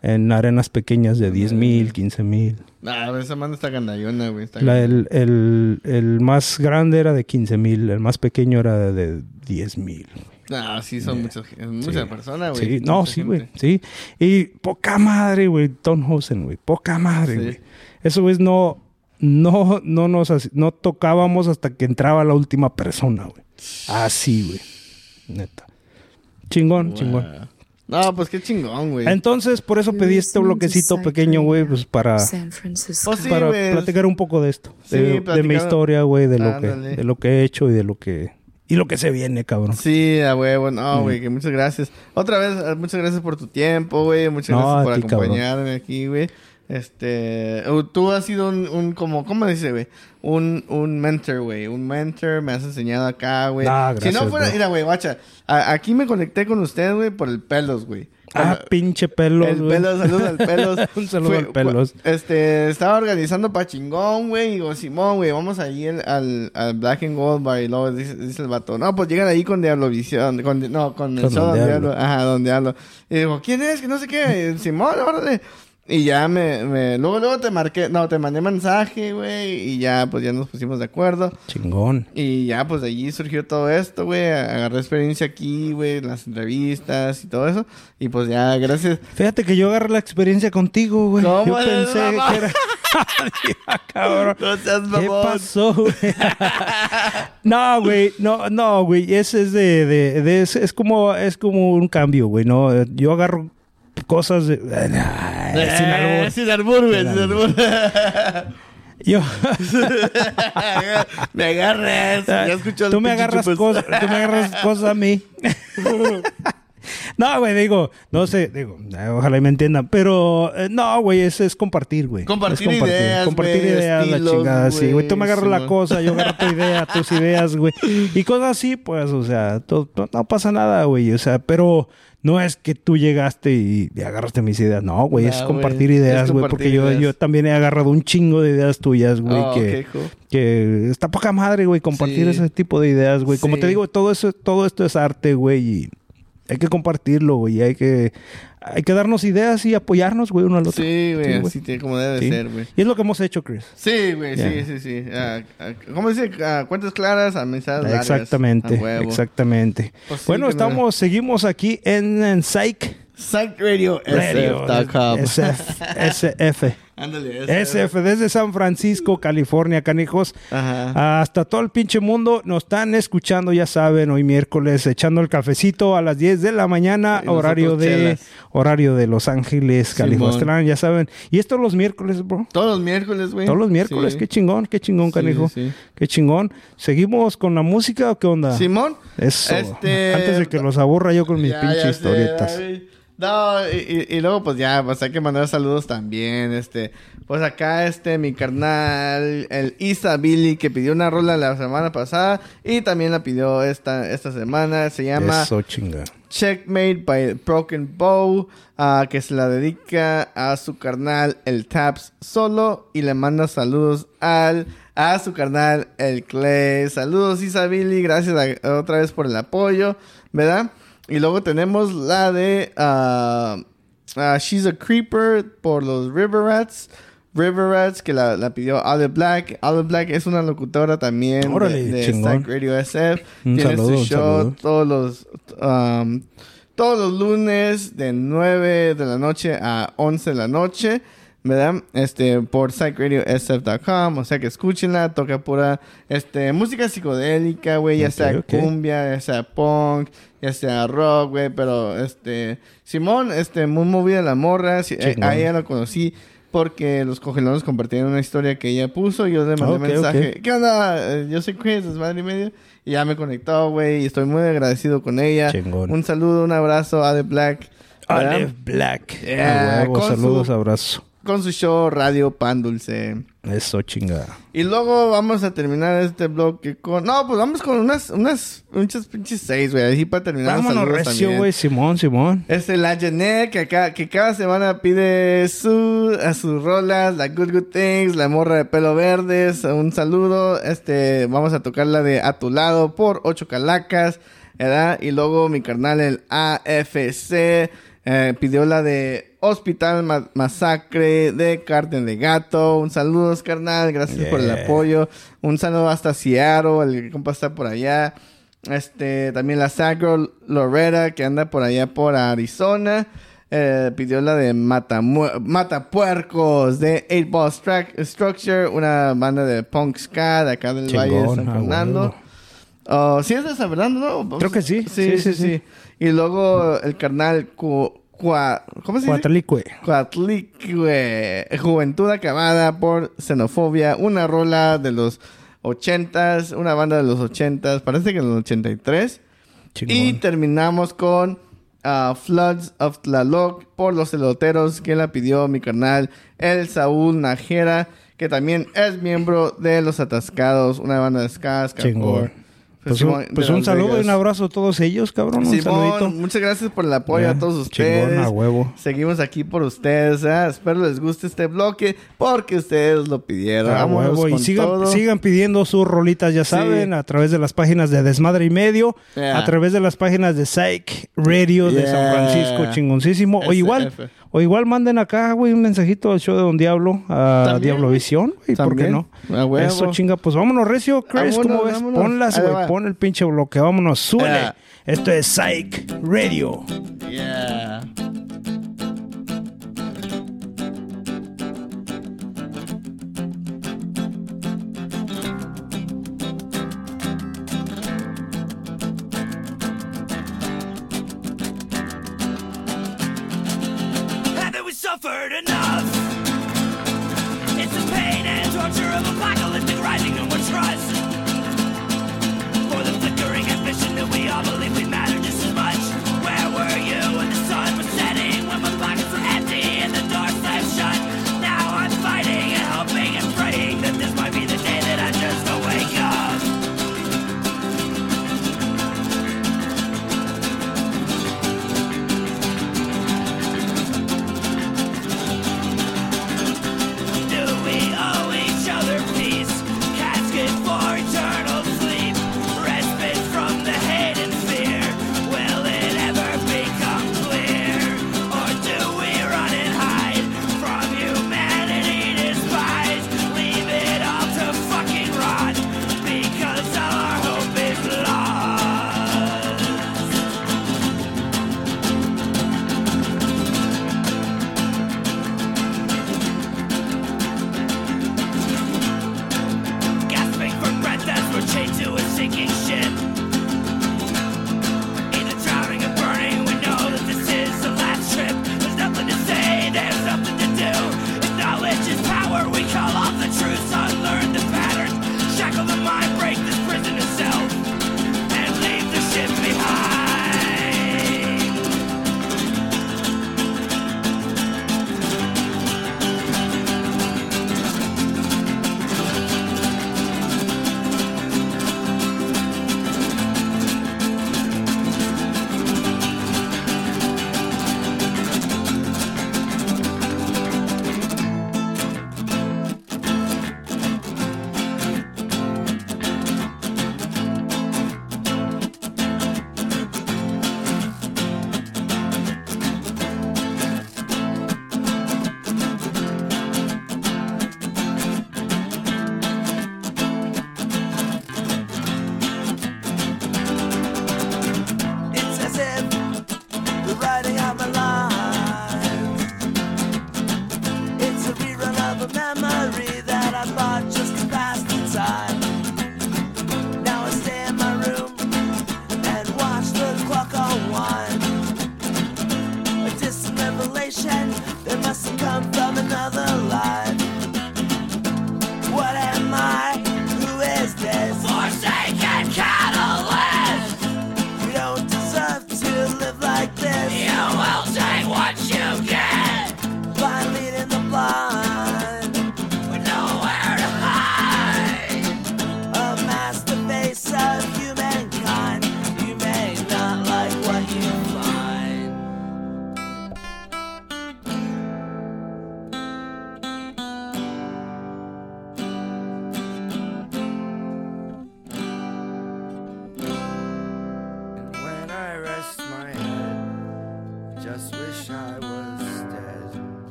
En arenas pequeñas de 10 mil, 15 mil. Nah, esa manda está gandallona, güey. está La- el, el, el más grande era de 15 mil, el más pequeño era de 10 mil. Nah, sí, son muchas, muchas personas, güey. Sí, no, sí, güey, sí. Y poca madre, güey, Don Hosen, güey, poca madre, Sí. güey. Eso, güey, no, no, no nos, no tocábamos hasta que entraba la última persona, güey. Así, güey, neta. Chingón, chingón. No, pues qué chingón, güey. Entonces, por eso pedí este bloquecito pequeño, güey, pues para. Pues sí, para platicar un poco de esto. Sí, de, de mi historia, güey, de lo que, de lo que he hecho y de lo que, y lo que se viene, cabrón. Sí, a huevo. Mm. No, güey, que muchas gracias. Otra vez, muchas gracias por tu tiempo, güey. Muchas No, gracias por cabrón. acompañarme aquí, güey. Este, tú has sido un, un como, ¿cómo dice, güey? Un, un mentor, güey. Un mentor, me has enseñado acá, güey. Ah, si no fuera, bro. mira, güey, guacha. a- aquí me conecté con usted, güey, por el pelos, güey. Ah, pinche pelos, el güey. pelos, saludos al pelos. Un saludo Fue- al pelos. Este, estaba organizando pa' chingón, güey. Y digo, Simón, güey, vamos a ir al, al Black and Gold Bar. Y luego dice, dice el vato, no, pues llegan ahí con Diablovisión. Con, no, con el show Don Don Diablo. Diablo. Ajá, Don Diablo. Y digo, ¿quién es? Que no sé qué. Simón, órale. Y ya me, me, luego, luego te marqué, no, te mandé mensaje, güey. Y ya, pues ya nos pusimos de acuerdo. Chingón. Y ya, pues de allí surgió todo esto, güey. Agarré experiencia aquí, güey, las entrevistas y todo eso. Y pues ya, gracias. Fíjate que yo agarré la experiencia contigo, güey. ¿Cómo Yo pensé mamá? que era... Cabrón. No seas ¿Qué mamón. pasó, güey? no, güey. No, no, güey. Ese es de... de, de- es, es como, es como un cambio, güey, ¿no? Yo agarro cosas de... Ay, sin albur. Eh, Sin albur, güey, Sin albur. Yo... me agarras. Ya tú me agarras cosas, tú me agarras cosas a mí. no, güey, digo, no sé, digo, eh, ojalá y me entiendan, pero eh, no, güey, es, es compartir, güey. Compartir Es ideas, compartir güey, ideas, la chingada, sí, güey. Tú me güey, agarras la cosa, yo agarro tu idea, tus ideas, güey. Y cosas así, pues, o sea, no pasa nada, güey, o sea, pero no es que tú llegaste y, y agarraste mis ideas, no, güey, es compartir güey, ideas, güey, compartir porque yo, ideas. yo también he agarrado un chingo de ideas tuyas, güey, Oh, que, que está poca madre, güey, compartir Sí. ese tipo de ideas, güey. Como Sí. te digo, todo eso, todo esto es arte, güey, y hay que compartirlo, güey. Hay que, hay que darnos ideas y apoyarnos, güey, uno al otro. Sí, güey, Sí, así tiene como debe Sí. ser, güey. Y es lo que hemos hecho, Chris. Sí, güey, sí, sí, sí. Ah, ah, ¿Cómo dice? Ah, cuentas claras, amistades largas. Exactamente, A exactamente. Pues sí, bueno, estamos, seguimos aquí en, en Psych Psych Radio, Radio. SF.com. SF, SF. Ándale, SF desde San Francisco, California, canijos. Ajá. Hasta todo el pinche mundo nos están escuchando, ya saben, hoy miércoles echando el cafecito a las 10 de la mañana, Y horario de chelas. horario de Los Ángeles. California, ya saben. Y esto los miércoles, bro. Todos los miércoles, güey. Todos los miércoles, Sí. qué chingón, qué chingón, Sí, canijo. sí. Qué chingón. ¿Seguimos con la música o qué onda? Simón. Eso. Este- Antes de que los aburra yo con mis Ya, pinches sé, historietas. No, y, y- luego pues ya, pues hay que mandar saludos también, este, pues acá este, mi carnal, el Isa Billy, que pidió una rola la semana pasada y también la pidió esta, esta semana, se llama Eso, chinga. Checkmate by Broken Bow, ah, que se la dedica a su carnal el Taps solo y le manda saludos al a su carnal el Clay. Saludos Isabili, gracias a- otra vez por el apoyo, ¿verdad? Y luego tenemos la de ah, She's a Creeper por los River Rats. River Rats, que la, la pidió Olive Black. Olive Black es una locutora también Órale, de. Psych Radio SF. Un Tiene saludo, su show todos los um, todos los lunes de 9 de la noche a 11 de la noche, ¿verdad? Este por psychradiosf.com, o sea que escúchenla, toca pura este música psicodélica, güey, ya sea cumbia, ya sea punk, ya sea rock, güey, pero este Simón este muy movida la morra, si- eh, a ella la conocí porque los cogelones compartieron una historia que ella puso y yo le mandé mensaje. ¿Qué onda? Eh, Yo soy Chris, es madre y medio. Y ya me conectó, güey, y estoy muy agradecido con ella. Chingón. Un saludo, un abrazo a The Black. Ale Black. Yeah, huevo, saludos, su- abrazo. Con su show Radio Pan Dulce. Eso, chingada. Y luego vamos a terminar este bloque con... No, pues vamos con unas, unas, muchas pinches seis, güey. Así para terminar Vámonos, recio, güey. Simón, Simón. Este, la Janet, que, acá, que cada semana pide su, a sus rolas, la Good Good Things, la morra de pelo verdes, un saludo. Este, vamos a tocar la de A tu lado por ocho calacas, ¿verdad? Y luego mi carnal, el AFC, eh, pidió la de Hospital Ma- Masacre de Carten de Gato. Un saludo, carnal, gracias por el apoyo. Un saludo hasta Seattle, el compa está por allá. Este, también la Sacro Loretta, que anda por allá por Arizona. eh, pidió la de Mata, Matapuercos de 8 Ball Stru- Structure, una banda de punk ska de acá del Valle de San Fernando. Oh, ¿Sí es de San Fernando, no? Creo que sí. Sí, sí, sí. Y luego el carnal Cu- Cua- ¿Cómo se dice? Cuatlicue. Juventud acabada por xenofobia, una rola de los ochentas, una banda de los ochentas, parece que en los 83. Chingón. Y terminamos con ah, Floods of Tlaloc por los eloteros que la pidió mi canal el Saúl Najera, que también es miembro de Los Atascados, una banda de ska. Pues, Simón, un, de pues un saludo y un abrazo a todos ellos, cabrón. Un Simón, saludito. muchas gracias por el apoyo a todos chingón, ustedes. a huevo. Seguimos aquí por ustedes. ¿eh? Espero les guste este bloque porque ustedes lo pidieron. A huevo. Y sigan, sigan pidiendo sus rolitas, ya Sí. saben, a través de las páginas de Desmadre y Medio, Yeah. a través de las páginas de Psych Radio de San. Francisco, chingoncísimo. O igual. O igual manden acá, güey, un mensajito al show de Don Diablo, a Diablovisión, güey, ¿por qué no? Eso chinga, pues vámonos, Recio, Chris, Vámonos, ¿cómo ves? vámonos. Ponlas, güey, pon el pinche bloque, vámonos, súbele. Yeah. Esto es Psych Radio. Yeah.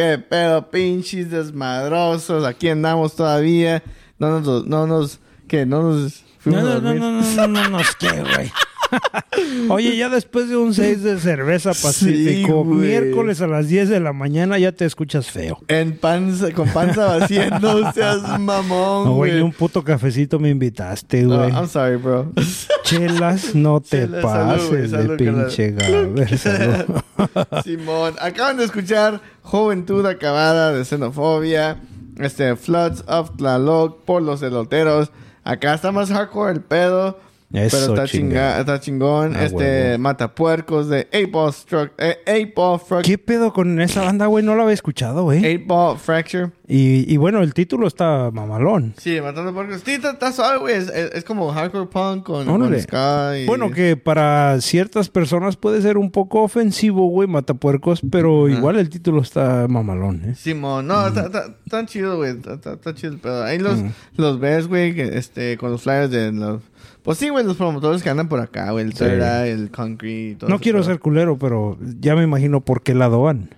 ¡Qué pedo, pinches desmadrosos! Aquí andamos todavía. No nos... No nos ¿Qué? No nos... No, fuimos a no, no, dormir. no, no, no, no, nos qué, güey. Oye, ya después de un 6 de cerveza pacífico, güey. miércoles a las 10 de la mañana ya te escuchas feo. En panza, con panza vacía, no seas mamón, No, güey, ni un puto cafecito me invitaste, No, güey. I'm sorry, bro. Chelas, no te Chelas, salud, güey, pases de salud, pinche gaber. Simón, acaban de escuchar Juventud Acabada de Xenofobia, este, Floods of Tlaloc por los eloteros. Acá está más hardcore el pedo. Eso, pero está, chinga. está chingón. Ah, este. Matapuercos de 8-Ball Struck. Eh, 8-Ball Frac- ¿Qué pedo con esa banda, güey? No la había escuchado, güey. 8-Ball Fracture. Y, y bueno, el título está mamalón. Sí, Matando Puercos. Sí, está, está suave, güey. Es, es- es como hardcore punk con, con Órale. ska y... Bueno, que para ciertas personas puede ser un poco ofensivo, güey, matapuercos, pero igual el título está mamalón, ¿eh? Simón, no, está, está, está chido, güey. Está, está- chido el pedo. Ahí los, los ves, güey, este, con los flyers de los... Pues sí, güey, los promotores que andan por acá, güey. El Sí. El Concrete todo No quiero pedo. ser culero, pero ya me imagino por qué lado van.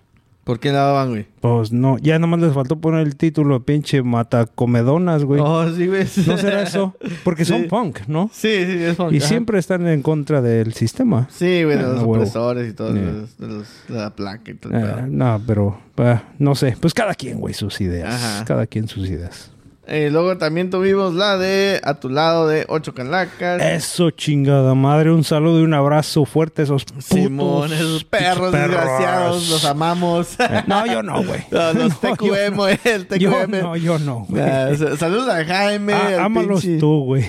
¿Por qué lado van, güey? Pues no, ya nomás les faltó poner el título, pinche matacomedonas, güey. Oh, sí, güey. ¿No será eso? Porque son punk, ¿no? Sí, sí, es punk. Y ajá. siempre están en contra del sistema. Sí, güey, de Ah, los huevo. opresores y todo, Yeah. de, los, de, los- de la placa y todo pedo. no, pero ah, no sé. Pues cada quien, güey, sus ideas. Ajá. Cada quien sus ideas. Eh, luego también tuvimos la de A tu lado de Ocho Calacas. Eso, chingada madre. Un saludo y un abrazo fuerte a esos putos Simón, esos perros pinches desgraciados, los amamos. Eh, No, yo no, güey. No, los No, TQM, no. el TQM. Yo no, yo no, güey. Ah, sa- saludos a Jaime, Ah, al ámalos pinche- tú, güey.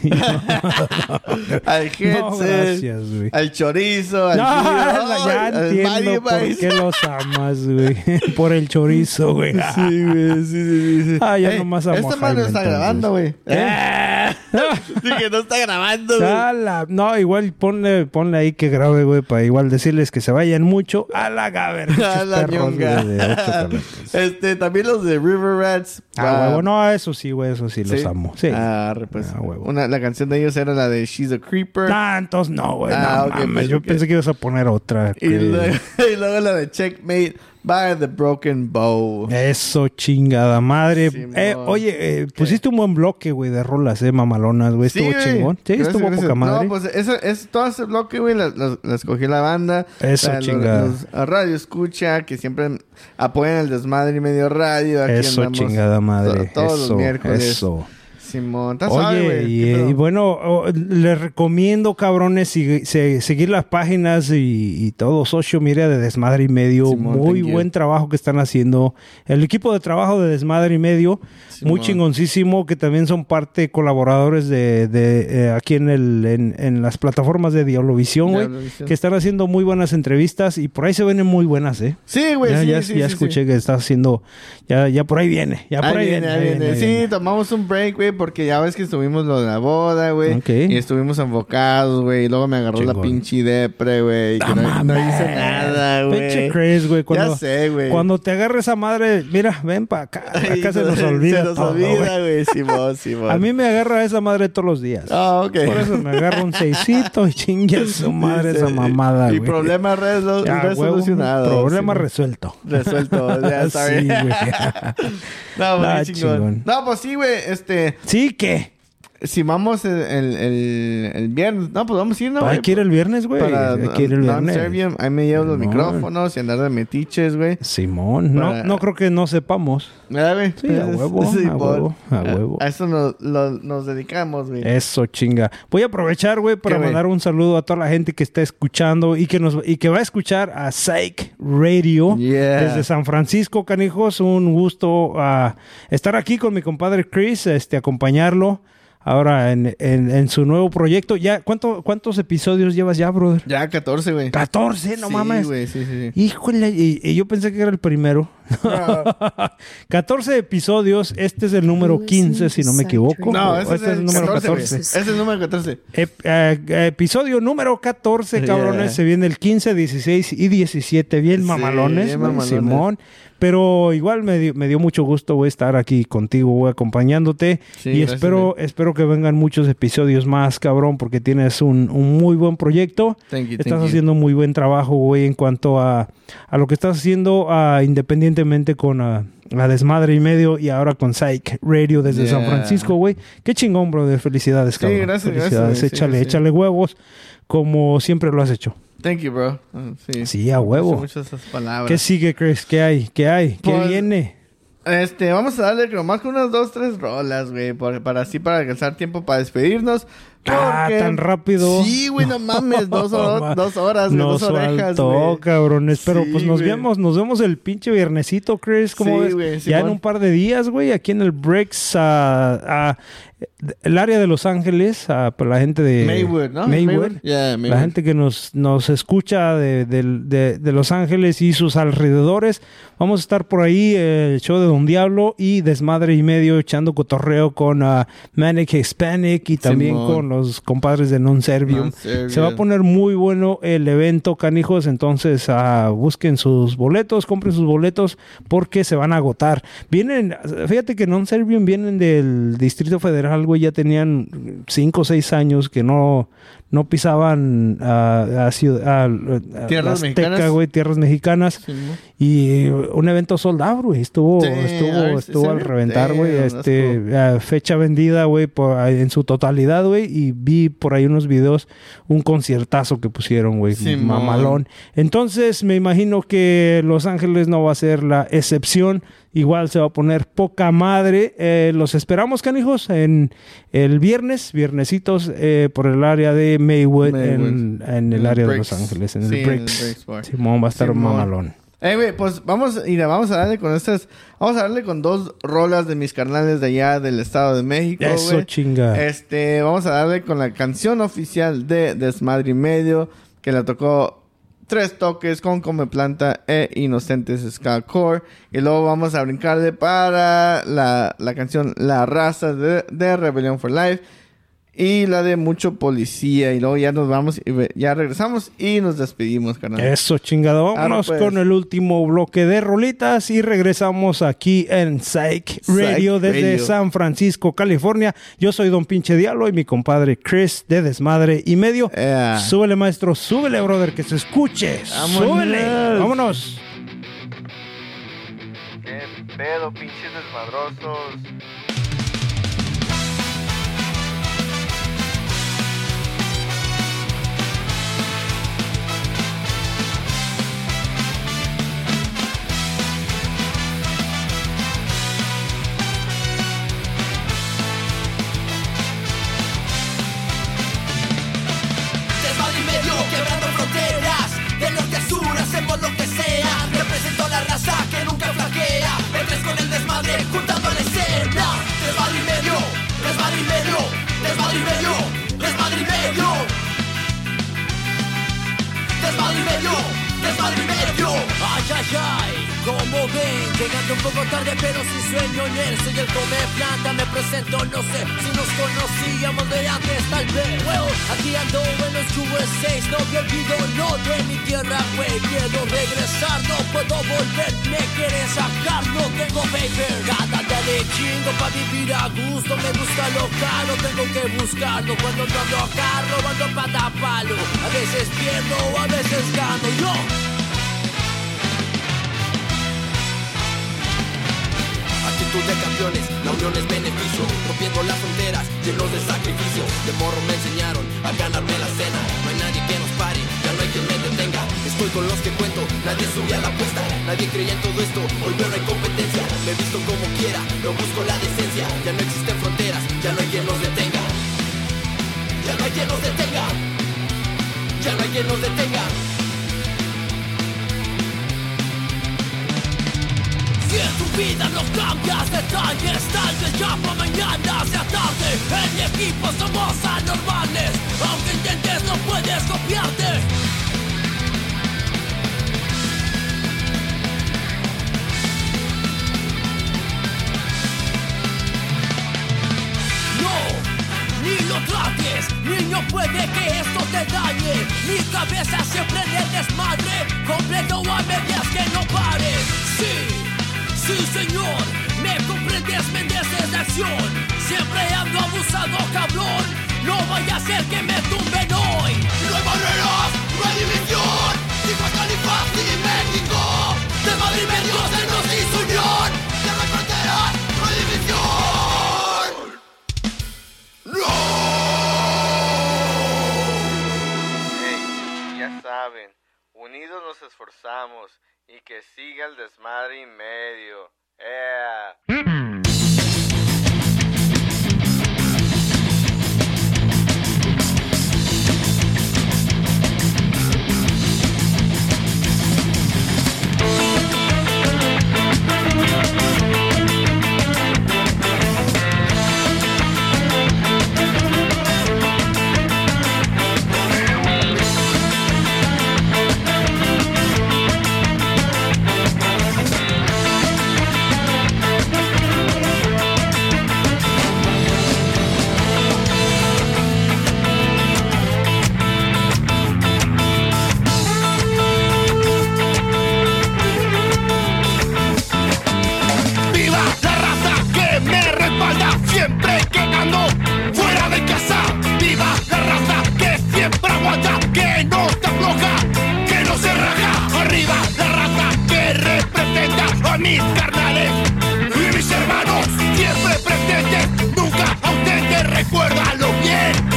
al Hetzel, al chorizo, al No, Giro, ya al entiendo Mario por qué los amas, güey. Por el chorizo, güey. Sí, güey, sí, sí, sí. Ah, ya Ey, nomás amo a Esta madre no está grabando, güey. Eh. Dije, no está grabando, güey. No, igual ponle, ponle ahí que grabe, güey, para igual decirles que se vayan mucho a la gaber. A la ñonga. Este, también los de River Rats. Ah, huevo, no, eso sí, güey, eso sí, los amo. Sí. Ah, pues. Una, la canción de ellos era la de She's a Creeper. Ah, entonces no, güey. Ah, no, ok, mames, yo pensé que ibas a poner otra. Y, que- luego, y luego la de Checkmate by The Broken Bow. Eso, chingada madre. Simón. Eh, oye, eh, pusiste un buen bloque, güey, de rolas, eh, mamalonas, güey. Estuvo chingón. Sí, Gracias, estuvo gracias. poca madre. No, pues eso, es, todo ese bloque, güey, la, la- la escogió la banda. Eso, La- los- chingada. los- a Radio Escucha, que siempre apoyan el desmadre y medio radio. Aquí Eso, andamos chingada madre. to- todos eso, los miércoles. Eso. Simón, ¿estás suave, Oye, güey? y, ¿Qué eh, y bueno, oh, les recomiendo, cabrones, sig- se- seguir las páginas y, y todo social media de Desmadre y Medio. Simón, muy thank you. buen trabajo que están haciendo. El equipo de trabajo de Desmadre y Medio, muy Simón. chingoncísimo, que también son parte colaboradores de, de, eh, aquí en, el, en, en las plataformas de Diablovisión, güey, que están haciendo muy buenas entrevistas y por ahí se ven muy buenas, ¿eh? Sí, güey, ya, sí, ya, sí, ya sí, escuché que estás haciendo, ya, ya por ahí viene, ya por ahí, Ahí viene, viene, ahí viene. Sí, tomamos un break, güey, porque ya ves que estuvimos lo de la boda, güey. Ok. Y estuvimos enfocados, güey. Y luego me agarró la pinche depre, güey. Que no, no hice nada, güey. Pinche Chris, güey. Ya sé, güey. Cuando te agarre esa madre, mira, ven para acá. Acá se no, nos olvida. Se nos todo, olvida, güey. Simón, Simón. A mí me agarra esa madre todos los días. Ah, ok. Por eso me agarra un seisito y chingue su madre esa mamada, Y güey. problema resol- Ya, huevo, resolucionado. Problema Simón. resuelto. Resuelto, ya está Sí, bien. güey. no, muy Ah, chingón. chingón. No, pues sí, güey. Este. ¿Sí qué? Si vamos el, el, el, viernes. No, pues vamos a ir, ¿no? Hay que ir el viernes, güey. Para Hay que ir el viernes. non-servium. Ahí me llevo los micrófonos y andar de metiches, güey. Simón, no, Para- no creo que no sepamos. ¿Verdad, güey? Sí, a huevo, a Simón. huevo, a huevo. A eso nos, lo- nos dedicamos, güey. Eso, chinga. Voy a aprovechar, güey, para mandar un saludo a toda la gente que está escuchando y que nos y que va a escuchar a Psych Radio Yeah. desde San Francisco, canijos. Un gusto ah, estar aquí con mi compadre Chris, este, acompañarlo ahora en, en- en su nuevo proyecto. Ya, ¿cuánto, ¿cuántos episodios llevas ya, brother? Ya, 14, güey. 14, no sí, mames. güey, sí, sí, sí. Híjole, y, y yo pensé que era el primero. 14 episodios, este es el número 15, si no me equivoco. No, ese este es el número 14, güey. 14. Ese es el número 14. Ep- eh, episodio número 14, cabrones. Yeah. Se viene el 15, 16 y 17. Bien Sí, mamalones, bien güey, mamalones. Simón. Pero igual me dio, me dio mucho gusto, güey, estar aquí contigo, güey, acompañándote. Sí, y gracias, espero, espero que vengan muchos episodios más, cabrón, porque tienes un, un muy buen proyecto. Thank you, estás thank you. haciendo muy buen trabajo, güey, en cuanto a, a lo que estás haciendo ah, independientemente con ah, la desmadre y medio y ahora con Psych Radio desde San. Francisco, güey. Qué chingón, bro, de felicidades, Sí, cabrón. gracias, gracias, Felicidades. Sí, échale, sí. échale huevos como siempre lo has hecho. Thank you, bro. Ah, sí. Sí, a huevo. Muchas esas palabras. ¿Qué sigue, Chris? ¿Qué hay? ¿Qué hay? ¿Qué Pues, viene? Este, vamos a darle nomás con unas dos, tres rolas, güey. Para así, para alcanzar tiempo para despedirnos. Ah, porque- tan rápido. Sí, güey, no mames. Dos, hor- ma- dos horas, güey, Nos dos orejas, güey. cabrones. Pero Sí, pues nos vemos, nos vemos el pinche viernesito, Chris. ¿Cómo Sí, ves? güey, ya en un par de días, güey, aquí en el Breaks, ah, ah, el área de Los Ángeles, ah, la gente de Maywood, ¿no? Maywood. Maywood. Yeah, Maywood. La gente que nos, nos escucha de, del- de- de Los Ángeles y sus alrededores. Vamos a estar por ahí, eh, el show de Don Diablo y Desmadre y Medio, echando cotorreo con ah, Manic Hispanic y también Simón. con los compadres de Non Servium. Se va a poner muy bueno el evento, canijos. Entonces, ah, busquen sus boletos, compren sus boletos porque se van a agotar. Vienen, fíjate que Non Servium vienen del Distrito Federal, güey. Ya tenían cinco o seis años que no, no pisaban a, a a- a- Tierras Azteca, mexicanas. tierras mexicanas. Simón. Y un evento sold out, güey. Estuvo, Sí, estuvo, ver, estuvo al ve- reventar, güey. Este, ah, fecha vendida, güey, en su totalidad, güey. y vi por ahí unos videos, un conciertazo que pusieron, güey, Simón. mamalón. Entonces me imagino que Los Ángeles no va a ser la excepción. Igual se va a poner poca madre. Eh, los esperamos, canijos, en el viernes, viernesitos, eh, por el área de Maywood, en, Maywood. en el En el área de. Los Ángeles, en Sí, el Bar. Simón va a estar Simón. mamalón. Eh, güey, pues vamos, mira, vamos a darle con estas, vamos a darle con dos rolas de mis carnales de allá del Estado de México, Eso, chinga. Este, vamos a darle con la canción oficial de Desmadre y Medio, que la tocó tres toques con Come Planta e Inocentes Ska Core. Y luego vamos a brincarle para la, la canción La Raza de, de Rebellion for Life. Y la de Mucho Policía. Y luego ya nos vamos, y ya regresamos y nos despedimos, carnal. Eso, chingado. Vámonos Arre, pues. con el último bloque de rolitas y regresamos aquí en Psych Radio Psych desde Radio. San Francisco, California. Yo soy Don Pinche Diablo y mi compadre Chris de Desmadre y Medio. Súbele, maestro, súbele, brother, que se escuche. Vámonos. Súbele. Vámonos. ¿Qué pedo, pinches desmadrosos? Llegando un poco tarde pero sin sueño en él. Soy el come planta, me presento, no sé Si nos conocíamos de antes tal vez. Well, aquí ando en los USA No me olvido, no de mi tierra, güey Quiero regresar, no puedo volver Me quieren sacar, no tengo paper. Cada día de chingo pa' vivir a gusto. Me gusta lo caro, tengo que buscarlo. Cuando no ando acá, robando pata palo A veces pierdo, a veces gano. Yo De campeones, la unión es beneficio Rompiendo las fronteras, llenos de sacrificio. De morro me enseñaron a ganarme la cena. No hay nadie que nos pare, ya no hay quien me detenga. Estoy con los que cuento, nadie subía la apuesta Nadie creía en todo esto, hoy veo no hay competencia. Me visto como quiera, no busco la decencia. Ya no existen fronteras, ya no hay quien nos detenga. Ya no hay quien nos detenga. Ya no hay quien nos detenga Si en tu vida no cambias detalles. Tal vez ya para mañana sea tarde. En mi equipo somos anormales. Aunque intentes no puedes copiarte. No, ni lo trates, niño puede que esto te dañe. Mi cabeza siempre el desmadre, completo a medias que no pare. Sí, sí señor, me comprendes, me de acción. Siempre ando abusado, cabrón. No vaya a ser que me tumben hoy. No hay barreras, no hay división. Digo Califas y México. De Madrid se nos hizo unión. De no hay fronteras, no división. Hey, ya saben, unidos nos esforzamos y que siga el desmadre y medio. mis carnales y mis hermanos. Siempre presentes, nunca ausentes, recuérdalo bien.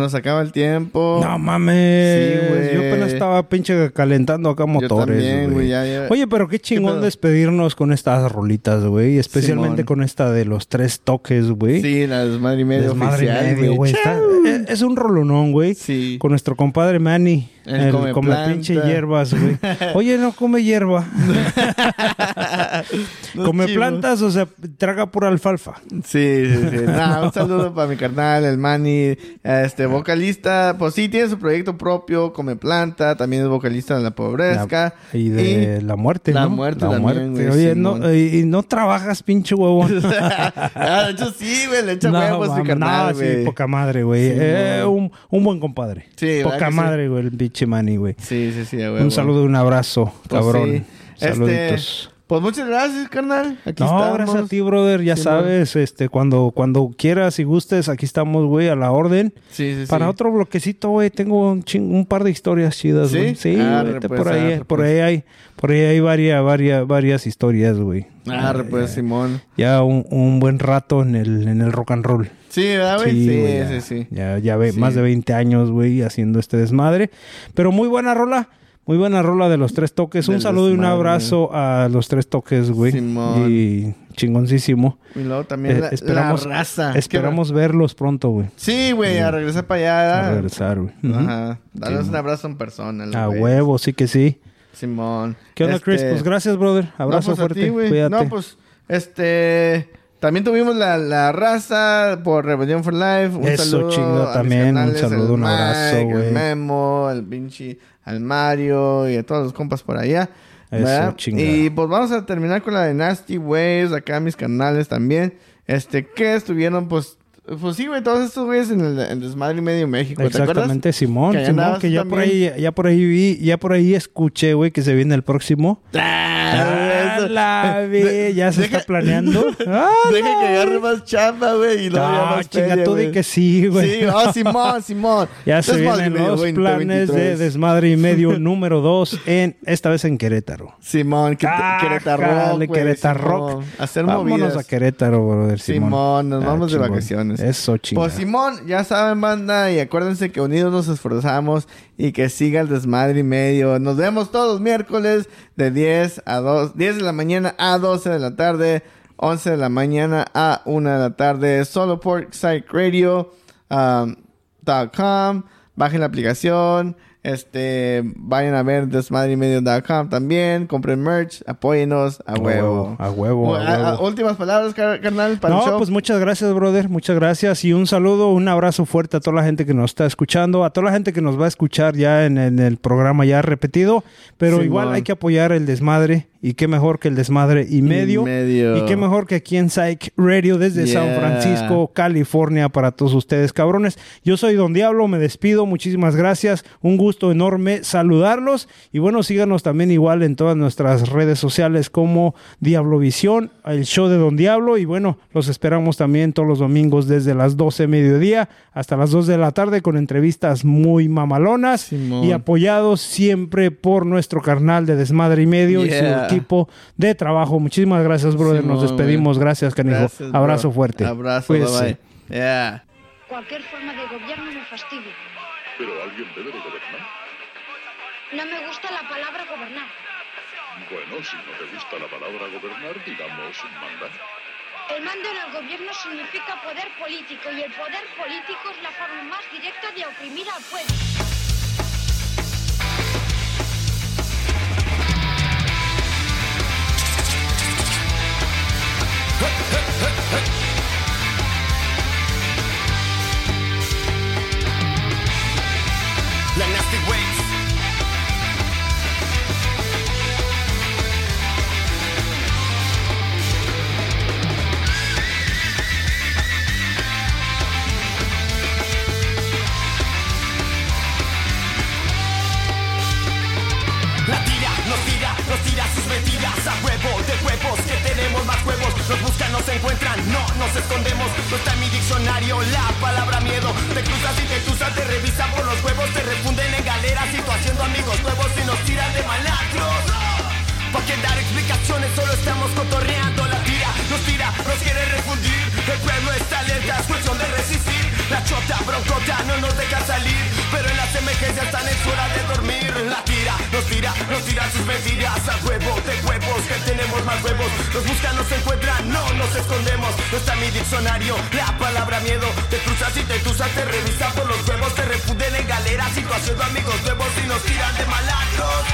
Nos acaba el tiempo. No mames. Sí, güey. Yo apenas estaba pinche calentando acá motores. también, güey. güey, ya, ya. Oye, pero qué chingón despedirnos con estas rolitas, güey. Especialmente Simón. con esta de los tres toques, güey. Sí, la desmadre y medio Desmadre y oficial, medio, güey. Está- Es, es un rolonón, güey. Sí. Con nuestro compadre Manny. El El, come pinche hierbas, güey. Oye, no come hierba. No come chivo. plantas, o sea, traga pura alfalfa. Sí, sí, sí. Nah, un saludo para mi carnal, el Manny, este vocalista, pues sí, tiene su proyecto propio, come planta, también es vocalista de La Pobrezca. La- y de la muerte, La ¿no? muerte La también, muerte. güey, Oye, no, y, y no trabajas, pinche huevón. ah, de hecho sí, güey, le echa No, huevos mi carnal, no, sí, poca madre, güey. Eh, un, un buen compadre. Sí, ¿verdad Poca madre, güey, el pinche Manny, güey. Sí, sí, sí, huevo. Un saludo y un abrazo, Pues cabrón. sí. Este, Saluditos. pues muchas gracias, carnal. Aquí no, estamos. gracias a ti, brother. Ya Sí, sabes, este, cuando, cuando quieras y gustes, aquí estamos, güey, a la orden. Sí, sí, sí. Para otro bloquecito, güey, tengo un, ching- un par de historias chidas, ¿Sí? güey. Sí, Arre, vete pues, por ahí, arre, por pues. ahí hay, por ahí hay varias, varias, varias historias, güey. Arre, Ya- pues, Simón. Ya un, un buen rato en el, en el rock and roll. Sí, ¿verdad, güey? Sí, güey, sí, ya, sí. Ya, ya ve, Sí. más de 20 años, güey, haciendo este desmadre. Pero muy buena rola. Muy buena rola de los tres toques. Un saludo y un abrazo a los tres toques, güey. Simón. Y chingoncísimo. Y luego también Eh, la, esperamos la raza. esperamos verlos pronto, güey. Sí, güey, a regresar para allá. A regresar, güey. Ajá. Sí, un abrazo en persona. A huevo, sí que sí. Simón. ¿Qué onda, Chris? Este, Pues gracias, brother. Abrazo no, pues, a fuerte. ti, güey. Cuídate. No, pues, este... También tuvimos la, la raza por Rebellion for Life. Un Eso, saludo a también. Un saludo, al un abrazo, güey. Al Memo, al pinche, al Mario y a todos los compas por allá. Eso, chinga. Y pues vamos a terminar con la de Nasty Waves. Acá mis canales también. Este, que estuvieron, pues... Pues sí, güey, todos estos güeyes en el, en Desmadre y Medio México. ¿Te acuerdas? Exactamente, Simón. Que Simón, que ya por ahí, ya por ahí vi, ya por ahí escuché, güey, que se viene el próximo. Ah, eso. La vi, De- ya se deja- está planeando. Ah, Deja que agarre más chamba, güey. Y ya No, más chinga, tú di que sí, güey. Sí, oh, Simón, Simón. Ya se Desmadre vienen medio los 2023. planes de Desmadre y Medio número 2 en esta vez en Querétaro. Simón, que Querétaro. Güey, Querétaro. Simón. Hacer Vámonos movidas. a Querétaro, brother, Simón. Simón, nos Ah, vamos de vacaciones. Eso, chingón. Pues Simón, ya saben, banda, y acuérdense que unidos nos esforzamos y que siga el desmadre y medio. Nos vemos todos los miércoles de 10 a 2, 10 de la mañana a 12 de la tarde, 11 de la mañana a 1 de la tarde, solo por psychradio.com. Bajen la aplicación. Este, vayan a ver desmadremedio.com también, compren merch, apóyenos a A huevo. a huevo, a huevo. Últimas palabras, car- carnal, para el No, show. pues muchas gracias, brother. Muchas gracias. Y un saludo, un abrazo fuerte a toda la gente que nos está escuchando, a toda la gente que nos va a escuchar ya en, en el programa ya repetido. Pero igual hay que apoyar el desmadre. Y qué mejor que el desmadre y medio. medio. Y qué mejor que aquí en Psych Radio desde San. Francisco, California, para todos ustedes, cabrones. Yo soy Don Diablo, me despido. Muchísimas gracias. Un gusto enorme saludarlos. Y bueno, síganos también igual en todas nuestras redes sociales como Diablovisión, el show de Don Diablo. Y bueno, los esperamos también todos los domingos desde las 12 de mediodía hasta las 2 de la tarde con entrevistas muy mamalonas Simón. y apoyados siempre por nuestro carnal de Desmadre y Medio y su equipo de trabajo. Muchísimas gracias, brother. Nos Simón, despedimos. güey. Gracias, canijo. Gracias, bro. Abrazo fuerte. Abrazo, bye bye. Yeah. Cualquier forma de gobierno me fastidia. Pero alguien debe de gobernar. No me gusta la palabra gobernar. Bueno, si no te gusta la palabra gobernar, digamos mandar. El mando en el gobierno significa poder político y el poder político es la forma más directa de oprimir al pueblo. La tira, nos tira, nos tira sus mentiras a huevo de huevos que tenemos más huevos. Nos buscan, nos encuentran, no nos escondemos. No está en mi diccionario la palabra miedo. Te cruzas y te cruzas, te revisan por los huevos, te refunden en galeras y tú haciendo amigos nuevos y nos tiran de malandros. ¿Para qué dar explicaciones? Solo estamos cotorreando la tira, nos tira, nos quiere refundir. El pueblo está alerta, es cuestión de resistir. La chota broncota no nos deja salir, pero en las emergencias están es hora de dormir. La tira, nos tira, nos tira sus mentiras a huevo de huevos que tenemos más huevos. Nos buscan, nos encuentran, no nos escondemos. No está mi diccionario, la palabra miedo. Te cruzas y te cruzas, te revisan por los huevos. Te refunden en galera, situación de amigos nuevos y nos tiran de malacros.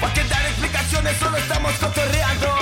¿Para qué dar explicaciones? Solo estamos cotorreando.